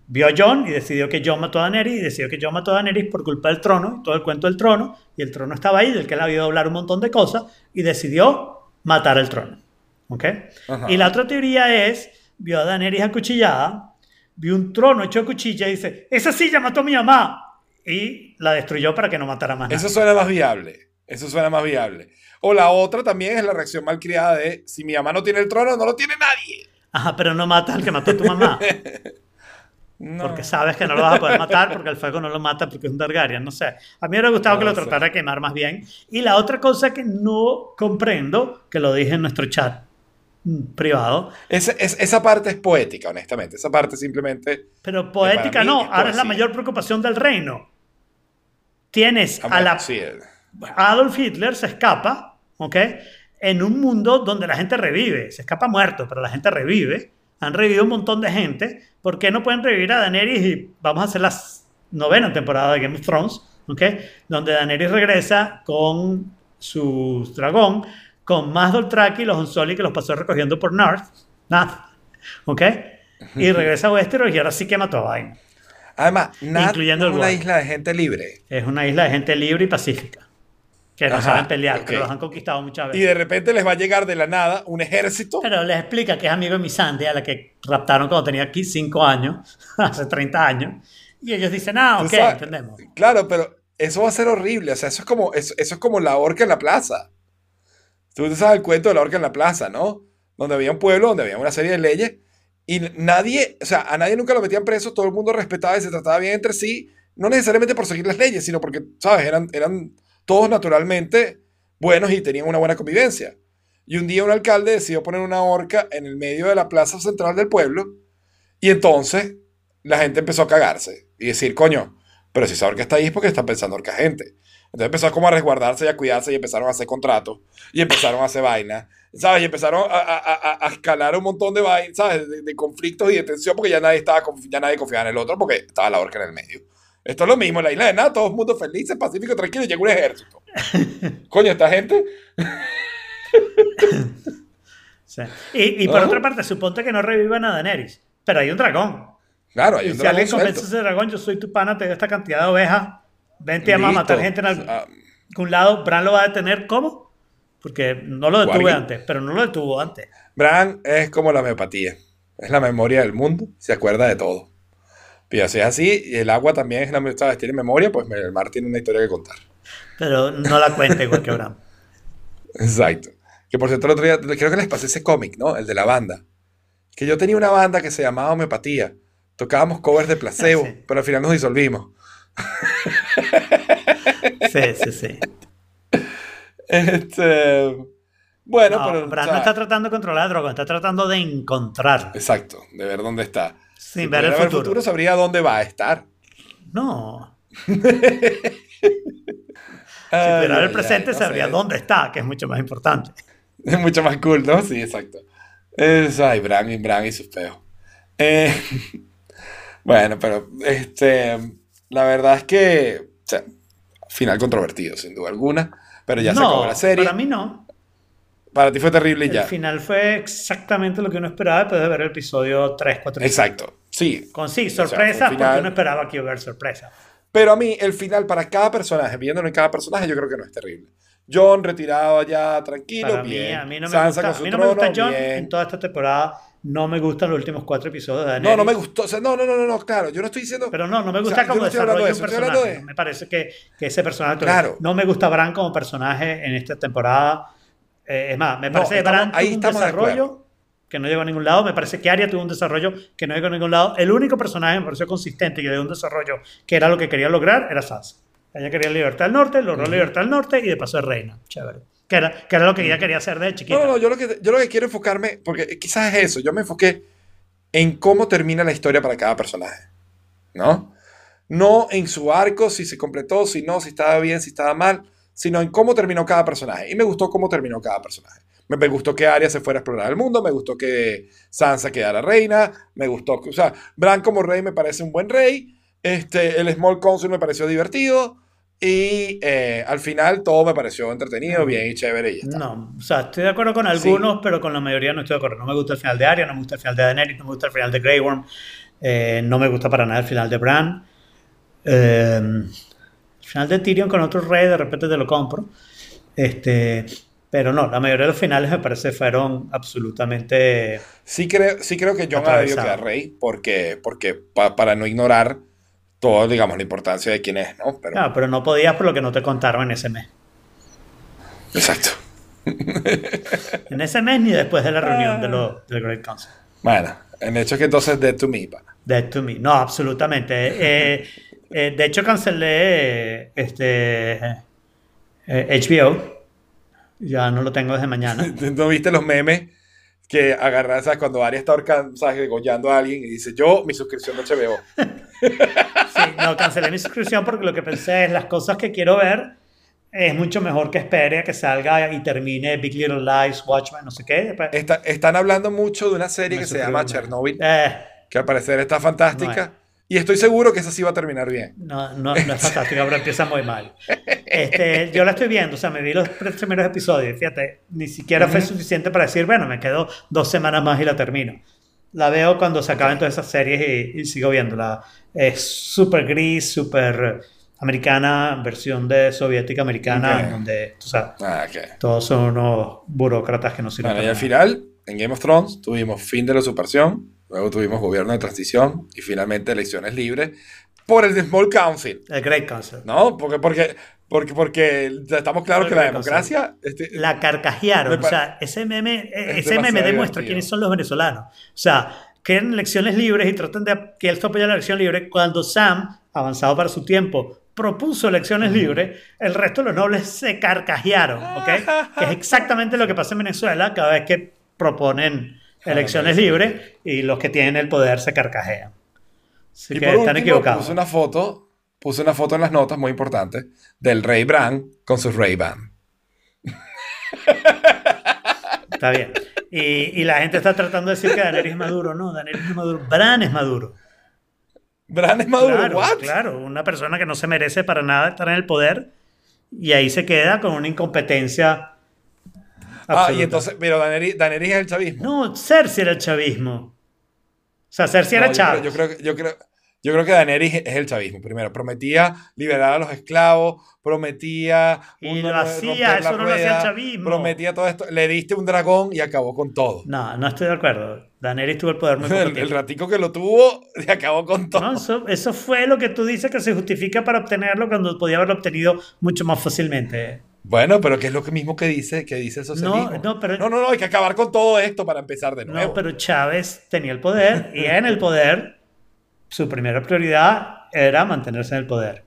vio a Jon y decidió que Jon mató a Daenerys y decidió que Jon mató a Daenerys por culpa del trono y todo el cuento del trono. Y el trono estaba ahí, del que él había hablar un montón de cosas y decidió matar el trono. ¿Ok? Ajá. Y la otra teoría es, vio a Daenerys acuchillada, vio un trono hecho de cuchilla y dice, esa silla mató a mi mamá. Y la destruyó para que no matara más. Eso nadie. suena más viable. Eso suena más viable. O la otra también es la reacción malcriada de si mi mamá no tiene el trono, no lo tiene nadie. Ajá, pero no matas al que mató a tu mamá. No. Porque sabes que no lo vas a poder matar porque el fuego no lo mata porque es un Targaryen. No sé. A mí me hubiera gustado que No lo sé. tratara de quemar más bien. Y la otra cosa que no comprendo, que lo dije en nuestro chat mm, privado, Ese- es- esa parte es poética, honestamente. Esa parte simplemente. pero poética no. es Ahora es la mayor preocupación del reino. Tienes a la Sí, eh, Adolf Hitler se escapa, ¿ok? En un mundo donde la gente revive. Se escapa muerto, pero la gente revive. Han revivido un montón de gente. ¿Por qué no pueden revivir a Daenerys y vamos a hacer la novena temporada de Game of Thrones, ¿ok? Donde Daenerys regresa con su dragón, con más Dothraki y los Unsullied que los pasó recogiendo por North, Nada, ¿ok? Y regresa a Westeros y ahora sí que mató a Vaina. Además, Nat Incluyendo es una isla de gente libre. Es una isla de gente libre y pacífica. Que no Ajá, saben pelear, ok. que los han conquistado muchas veces. Y de repente les va a llegar de la nada un ejército. Pero les explica que es amigo de Missandei, a la que raptaron cuando tenía aquí 5 años, hace 30 años. Y ellos dicen, ah, ok, sabes- entendemos. Claro, pero eso va a ser horrible. O sea, eso es como, eso, eso es como la horca en la plaza. Tú sabes el cuento de la horca en la plaza, ¿no? Donde había un pueblo, donde había una serie de leyes. Y nadie, o sea, a nadie nunca lo metían preso, todo el mundo respetaba y se trataba bien entre sí, no necesariamente por seguir las leyes, sino porque, ¿sabes? Eran, eran todos naturalmente buenos y tenían una buena convivencia. Y un día un alcalde decidió poner una horca en el medio de la plaza central del pueblo y entonces la gente empezó a cagarse y decir, coño, pero si esa horca está ahí es porque está pensando horca gente. Entonces empezó como a resguardarse y a cuidarse y empezaron a hacer contratos y empezaron a hacer vainas, ¿sabes? Y empezaron a, a- a- a escalar un montón de vainas, ¿sabes? De, de conflictos y de tensión porque ya nadie, estaba, ya nadie confiaba en el otro porque estaba la horca en el medio. Esto es lo mismo, en la isla de nada, todo el mundo feliz, pacífico, tranquilo, llega un ejército. Coño, esta gente... Sí. Y, y por otra parte, suponte que no revivan a Daenerys, pero hay un dragón. Claro, hay Y un si alguien dragón convence a suelto. ese dragón, yo soy tu pana, te doy esta cantidad de ovejas, vente a matar gente en algún Ah, lado, Bran lo va a detener, ¿cómo? Porque no lo detuve antes, pero no lo detuvo antes. Bran es como la homeopatía. Es la memoria del mundo. Se acuerda de todo. Y así es así. Y el agua también es la, ¿sabes? tiene memoria, pues el mar tiene una historia que contar. Pero no la cuenta igual que Bran. Exacto. Que por cierto, el otro día, creo que les pasé ese cómic, ¿no? El de la banda. Que yo tenía una banda que se llamaba Homeopatía. Tocábamos covers de placebo, Ah, sí. pero al final nos disolvimos. Sí, sí, sí. Este. Bueno, No, pero. O sea, no está tratando de controlar a Drogon, está tratando de encontrar. Exacto, de ver dónde está. Sin Si ver el futuro. sabría dónde va a estar. No. Ay, Si pudiera ver ay, el presente, ay, no sabría sé. dónde está, que es mucho más importante. Es mucho más cool, ¿no? Sí, exacto. Es, ay, Bran y Bran y sus peos. Eh, bueno, pero este, la verdad es que, o sea, final controvertido, sin duda alguna, pero ya se acabó la serie. para mí no. Para ti fue terrible y El ya. final fue exactamente lo que uno esperaba después de ver el episodio 3, 4 y 5. Exacto, sí. Con sí, sea, sorpresa, fue un final- porque uno esperaba que iba a haber sorpresa. Pero a mí, el final para cada personaje, viéndolo en cada personaje, yo creo que no es terrible. John retirado allá, tranquilo, Para mí, bien. a mí no me Sansa gusta, a mí no me gusta trono, John bien. en toda esta temporada. no me gustan los últimos cuatro episodios de No, Daenerys. no me gustó. O sea, no, no, no, no, no, claro. Yo no estoy diciendo. Pero no, no me O gusta sea, yo como no desarrollo de un eso, personaje. de- Me parece que, que ese personaje... Claro. No me gusta Bran como personaje en esta temporada. Eh, es más, me No, parece que estamos- ahí tuvo un estamos de desarrollo que no llegó a ningún lado. Me parece que Arya tuvo un desarrollo que no llegó a ningún lado. El único personaje que me pareció consistente y que dio un desarrollo que era lo que quería lograr era Sansa. Ella quería libertad al norte, logró libertad al norte y de paso es reina. Chévere. Que era, que era lo que ella quería hacer de chiquita. No, no, no, yo lo, que, yo lo que quiero enfocarme, porque quizás es eso, yo me enfoqué en cómo termina la historia para cada personaje, ¿no? No en su arco, si se completó, si no, si estaba bien, si estaba mal, sino en cómo terminó cada personaje. Y me gustó cómo terminó cada personaje. Me, me gustó que Arya se fuera a explorar el mundo, me gustó que Sansa quedara reina, me gustó, que- o sea, Bran como rey me parece un buen rey, este, el Small Council me pareció divertido, y eh, al final todo me pareció entretenido, bien y chévere y ya está. No, o sea, estoy de acuerdo con algunos, pero con la mayoría no estoy de acuerdo. No me gusta el final de Arya, no me gusta el final de Daenerys, no me gusta el final de Grey Worm, eh, no me gusta para nada el final de Bran. Eh, final de Tyrion con otro rey, de repente te lo compro. Este, pero no, la mayoría de los finales me parece fueron absolutamente... Sí creo, sí creo que John ha debido quedar rey porque, porque pa- para no ignorar todo, digamos, la importancia de quién es, ¿no? Pero, Ah, pero no podías por lo que no te contaron en ese mes. Exacto. En ese mes ni después de la reunión de los, del Great Council. Bueno, el hecho es que entonces Dead to Me, pana. Dead to Me. No, absolutamente. Eh, eh, de hecho, cancelé este, eh, HBO. Ya no lo tengo desde mañana. ¿No viste los memes que agarran, ¿sabes? Cuando Arya está ¿sabes? Degollando a alguien y dice, yo, mi suscripción de HBO. Sí, no, cancelé mi suscripción porque lo que pensé es las cosas que quiero ver es mucho mejor que espere a que salga y termine Big Little Lies, Watchmen, no sé qué. Está- están hablando mucho de una serie Me que se llama no. Chernobyl, Eh, que al parecer está fantástica. Y estoy seguro que esa sí va a terminar bien. no, no, no es fantástica, pero empieza muy mal. Este, yo la estoy viendo, o sea, me vi los primeros episodios. Fíjate, ni siquiera fue suficiente para decir, bueno, me quedo dos semanas más y la termino. La veo cuando se acaben todas esas series y, y sigo viéndola. Es súper gris, súper americana, versión de soviética americana, Ok. en donde, tú sabes, Ah, ok. todos son unos burócratas que no sirven Bueno, y al final, en Game of Thrones, tuvimos fin de la usurpación, luego tuvimos gobierno de transición y finalmente elecciones libres por el Small Council, El Great Council. ¿no? Porque, porque, porque, porque estamos claros que la democracia... este, La carcajearon. Me O sea, ese meme, Es ese meme demuestra divertido. quiénes son los venezolanos. O sea, quieren elecciones libres y tratan de que esto apoye la elección libre. Cuando Sam, avanzado para su tiempo, propuso elecciones libres, el resto de los nobles se carcajearon. ¿ok? que es exactamente lo que pasa en Venezuela cada vez que proponen elecciones libres y los que tienen el poder se carcajean. Así y que por están último, equivocados. puse una foto, puse una foto en las notas muy importante del rey Bran con sus Ray-Ban. Está bien. Y, y la gente está tratando de decir que Daenerys es maduro. No, Daenerys es maduro. Bran es maduro. Bran es maduro, Claro, ¿what? claro, una persona que no se merece para nada estar en el poder y ahí se queda con una incompetencia. Ah, y entonces, pero Daenerys, Daenerys es el chavismo. No, Cersei era el chavismo. O sea, Cersei era No, yo creo- Chávez. Yo creo, que- yo, creo, yo creo que Daenerys es el chavismo. Primero, prometía liberar a los esclavos, prometía. Y lo hacía, eso no lo hacía el chavismo. Prometía todo esto. Le diste un dragón y acabó con todo. No, no estoy de acuerdo. Daenerys tuvo el poder muy poco El, el ratico que lo tuvo, y acabó con todo. No, eso, eso fue lo que tú dices que se justifica para obtenerlo cuando podía haberlo obtenido mucho más fácilmente. Bueno, pero que es lo mismo que dice, que dice el socialismo. No, no, pero- no, no, no, hay que acabar con todo esto para empezar de nuevo. No, pero Chávez tenía el poder y en el poder su primera prioridad era mantenerse en el poder.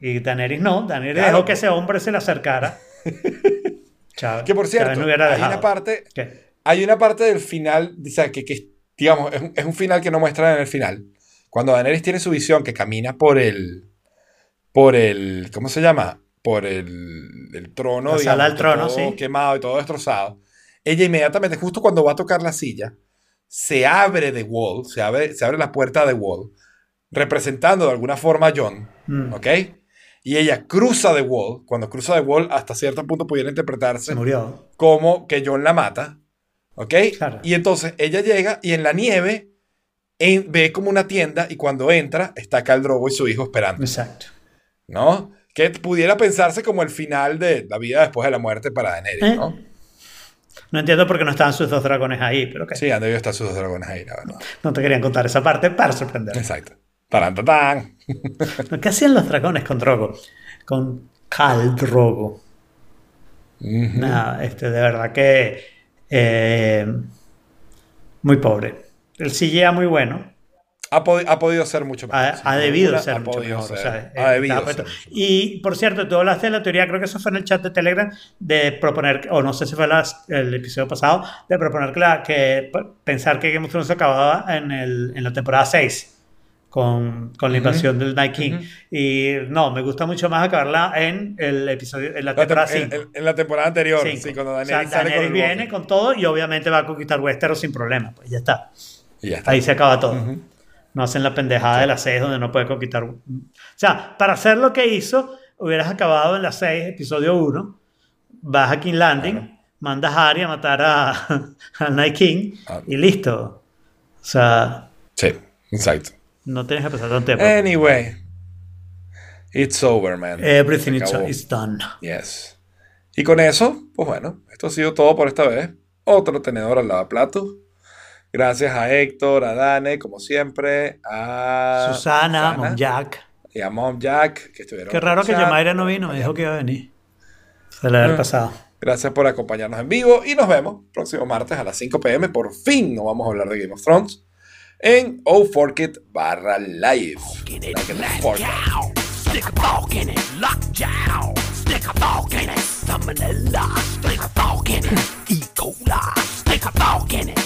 Y Daenerys no, Daenerys Claro. dejó que ese hombre se le acercara. Chávez, Que por cierto, no hay una parte, ¿Qué? hay una parte del final, o sea, que, que, digamos, es un, es un final que no muestran en el final. Cuando Daenerys tiene su visión que camina por el, por el, ¿cómo se llama? Por el, el trono, La sala del que trono, todo sí. quemado y todo destrozado. Ella inmediatamente, justo cuando va a tocar la silla, se abre The Wall, se abre, se abre la puerta de Wall, representando de alguna forma a John, Mm, ¿ok? Y ella cruza The Wall, cuando cruza The Wall, hasta cierto punto pudiera interpretarse murió. como que John la mata, ¿ok? Claro. Y entonces ella llega y en la nieve en- ve como una tienda y cuando entra está Khal Drogo y su hijo esperando, Exacto. ¿no? Que pudiera pensarse como el final de la vida después de la muerte para Daenerys, Eh. ¿no? No entiendo por qué no estaban sus dos dragones ahí, pero que Sí, han debido estar sus dos dragones ahí, la verdad. no te querían contar esa parte para sorprender. Exacto. Taran, tatán. ¿Qué hacían los dragones con Drogo? Con Khal Drogo. Nada, este, de verdad que eh, muy pobre. El CGI muy bueno. Ha, podi- ha podido ser mucho mejor. Ha, ha debido ser ha mucho mejor. o ser- sea, ha eh, debido ser. Y por cierto, tú hablaste de la teoría, creo que eso fue en el chat de Telegram, de proponer, o no sé si fue las- el episodio pasado, de proponer que, la- que pensar que Game of Thrones acababa en, el, en la temporada 6. Con, con la invasión del Night King. Y no, me gusta mucho más acabarla en el episodio, en la La tem- temporada en, 5. en- en la temporada anterior, Cinco. sí, cuando O Daniel sea, con Daenerys viene con todo y obviamente va a conquistar Westeros sin problema. Pues ya está. Y ya está. Ahí se acaba todo. No hacen la pendejada de las 6 donde no puede conquistar. O sea, para hacer lo que hizo, hubieras acabado en las 6, episodio 1. Vas a King Landing, mandas a Arya a matar a, al Night King y listo. O sea, Sí, exacto. no tienes que pasar tanto tiempo. Anyway, it's over, man. Everything Se is, done. Yes. Y con eso, pues bueno, esto ha sido todo por esta vez. Otro tenedor al lavaplatos. Gracias a Héctor, a Dane, como siempre, a Susana, Susana Mom Jack. Y a Mom Jack, que estuvieron. Qué raro que Yamaira no vino, me dijo que iba a venir. Se la había mm. pasado. Gracias por acompañarnos en vivo y nos vemos próximo martes a las 5 pm. Por fin no vamos a hablar de Game of Thrones en O4Kit barra live. Stick a fork in it, lockjaw. Stick a fork in it, salmonella. Stick a fork in it, E. coli. Stick a fork in it.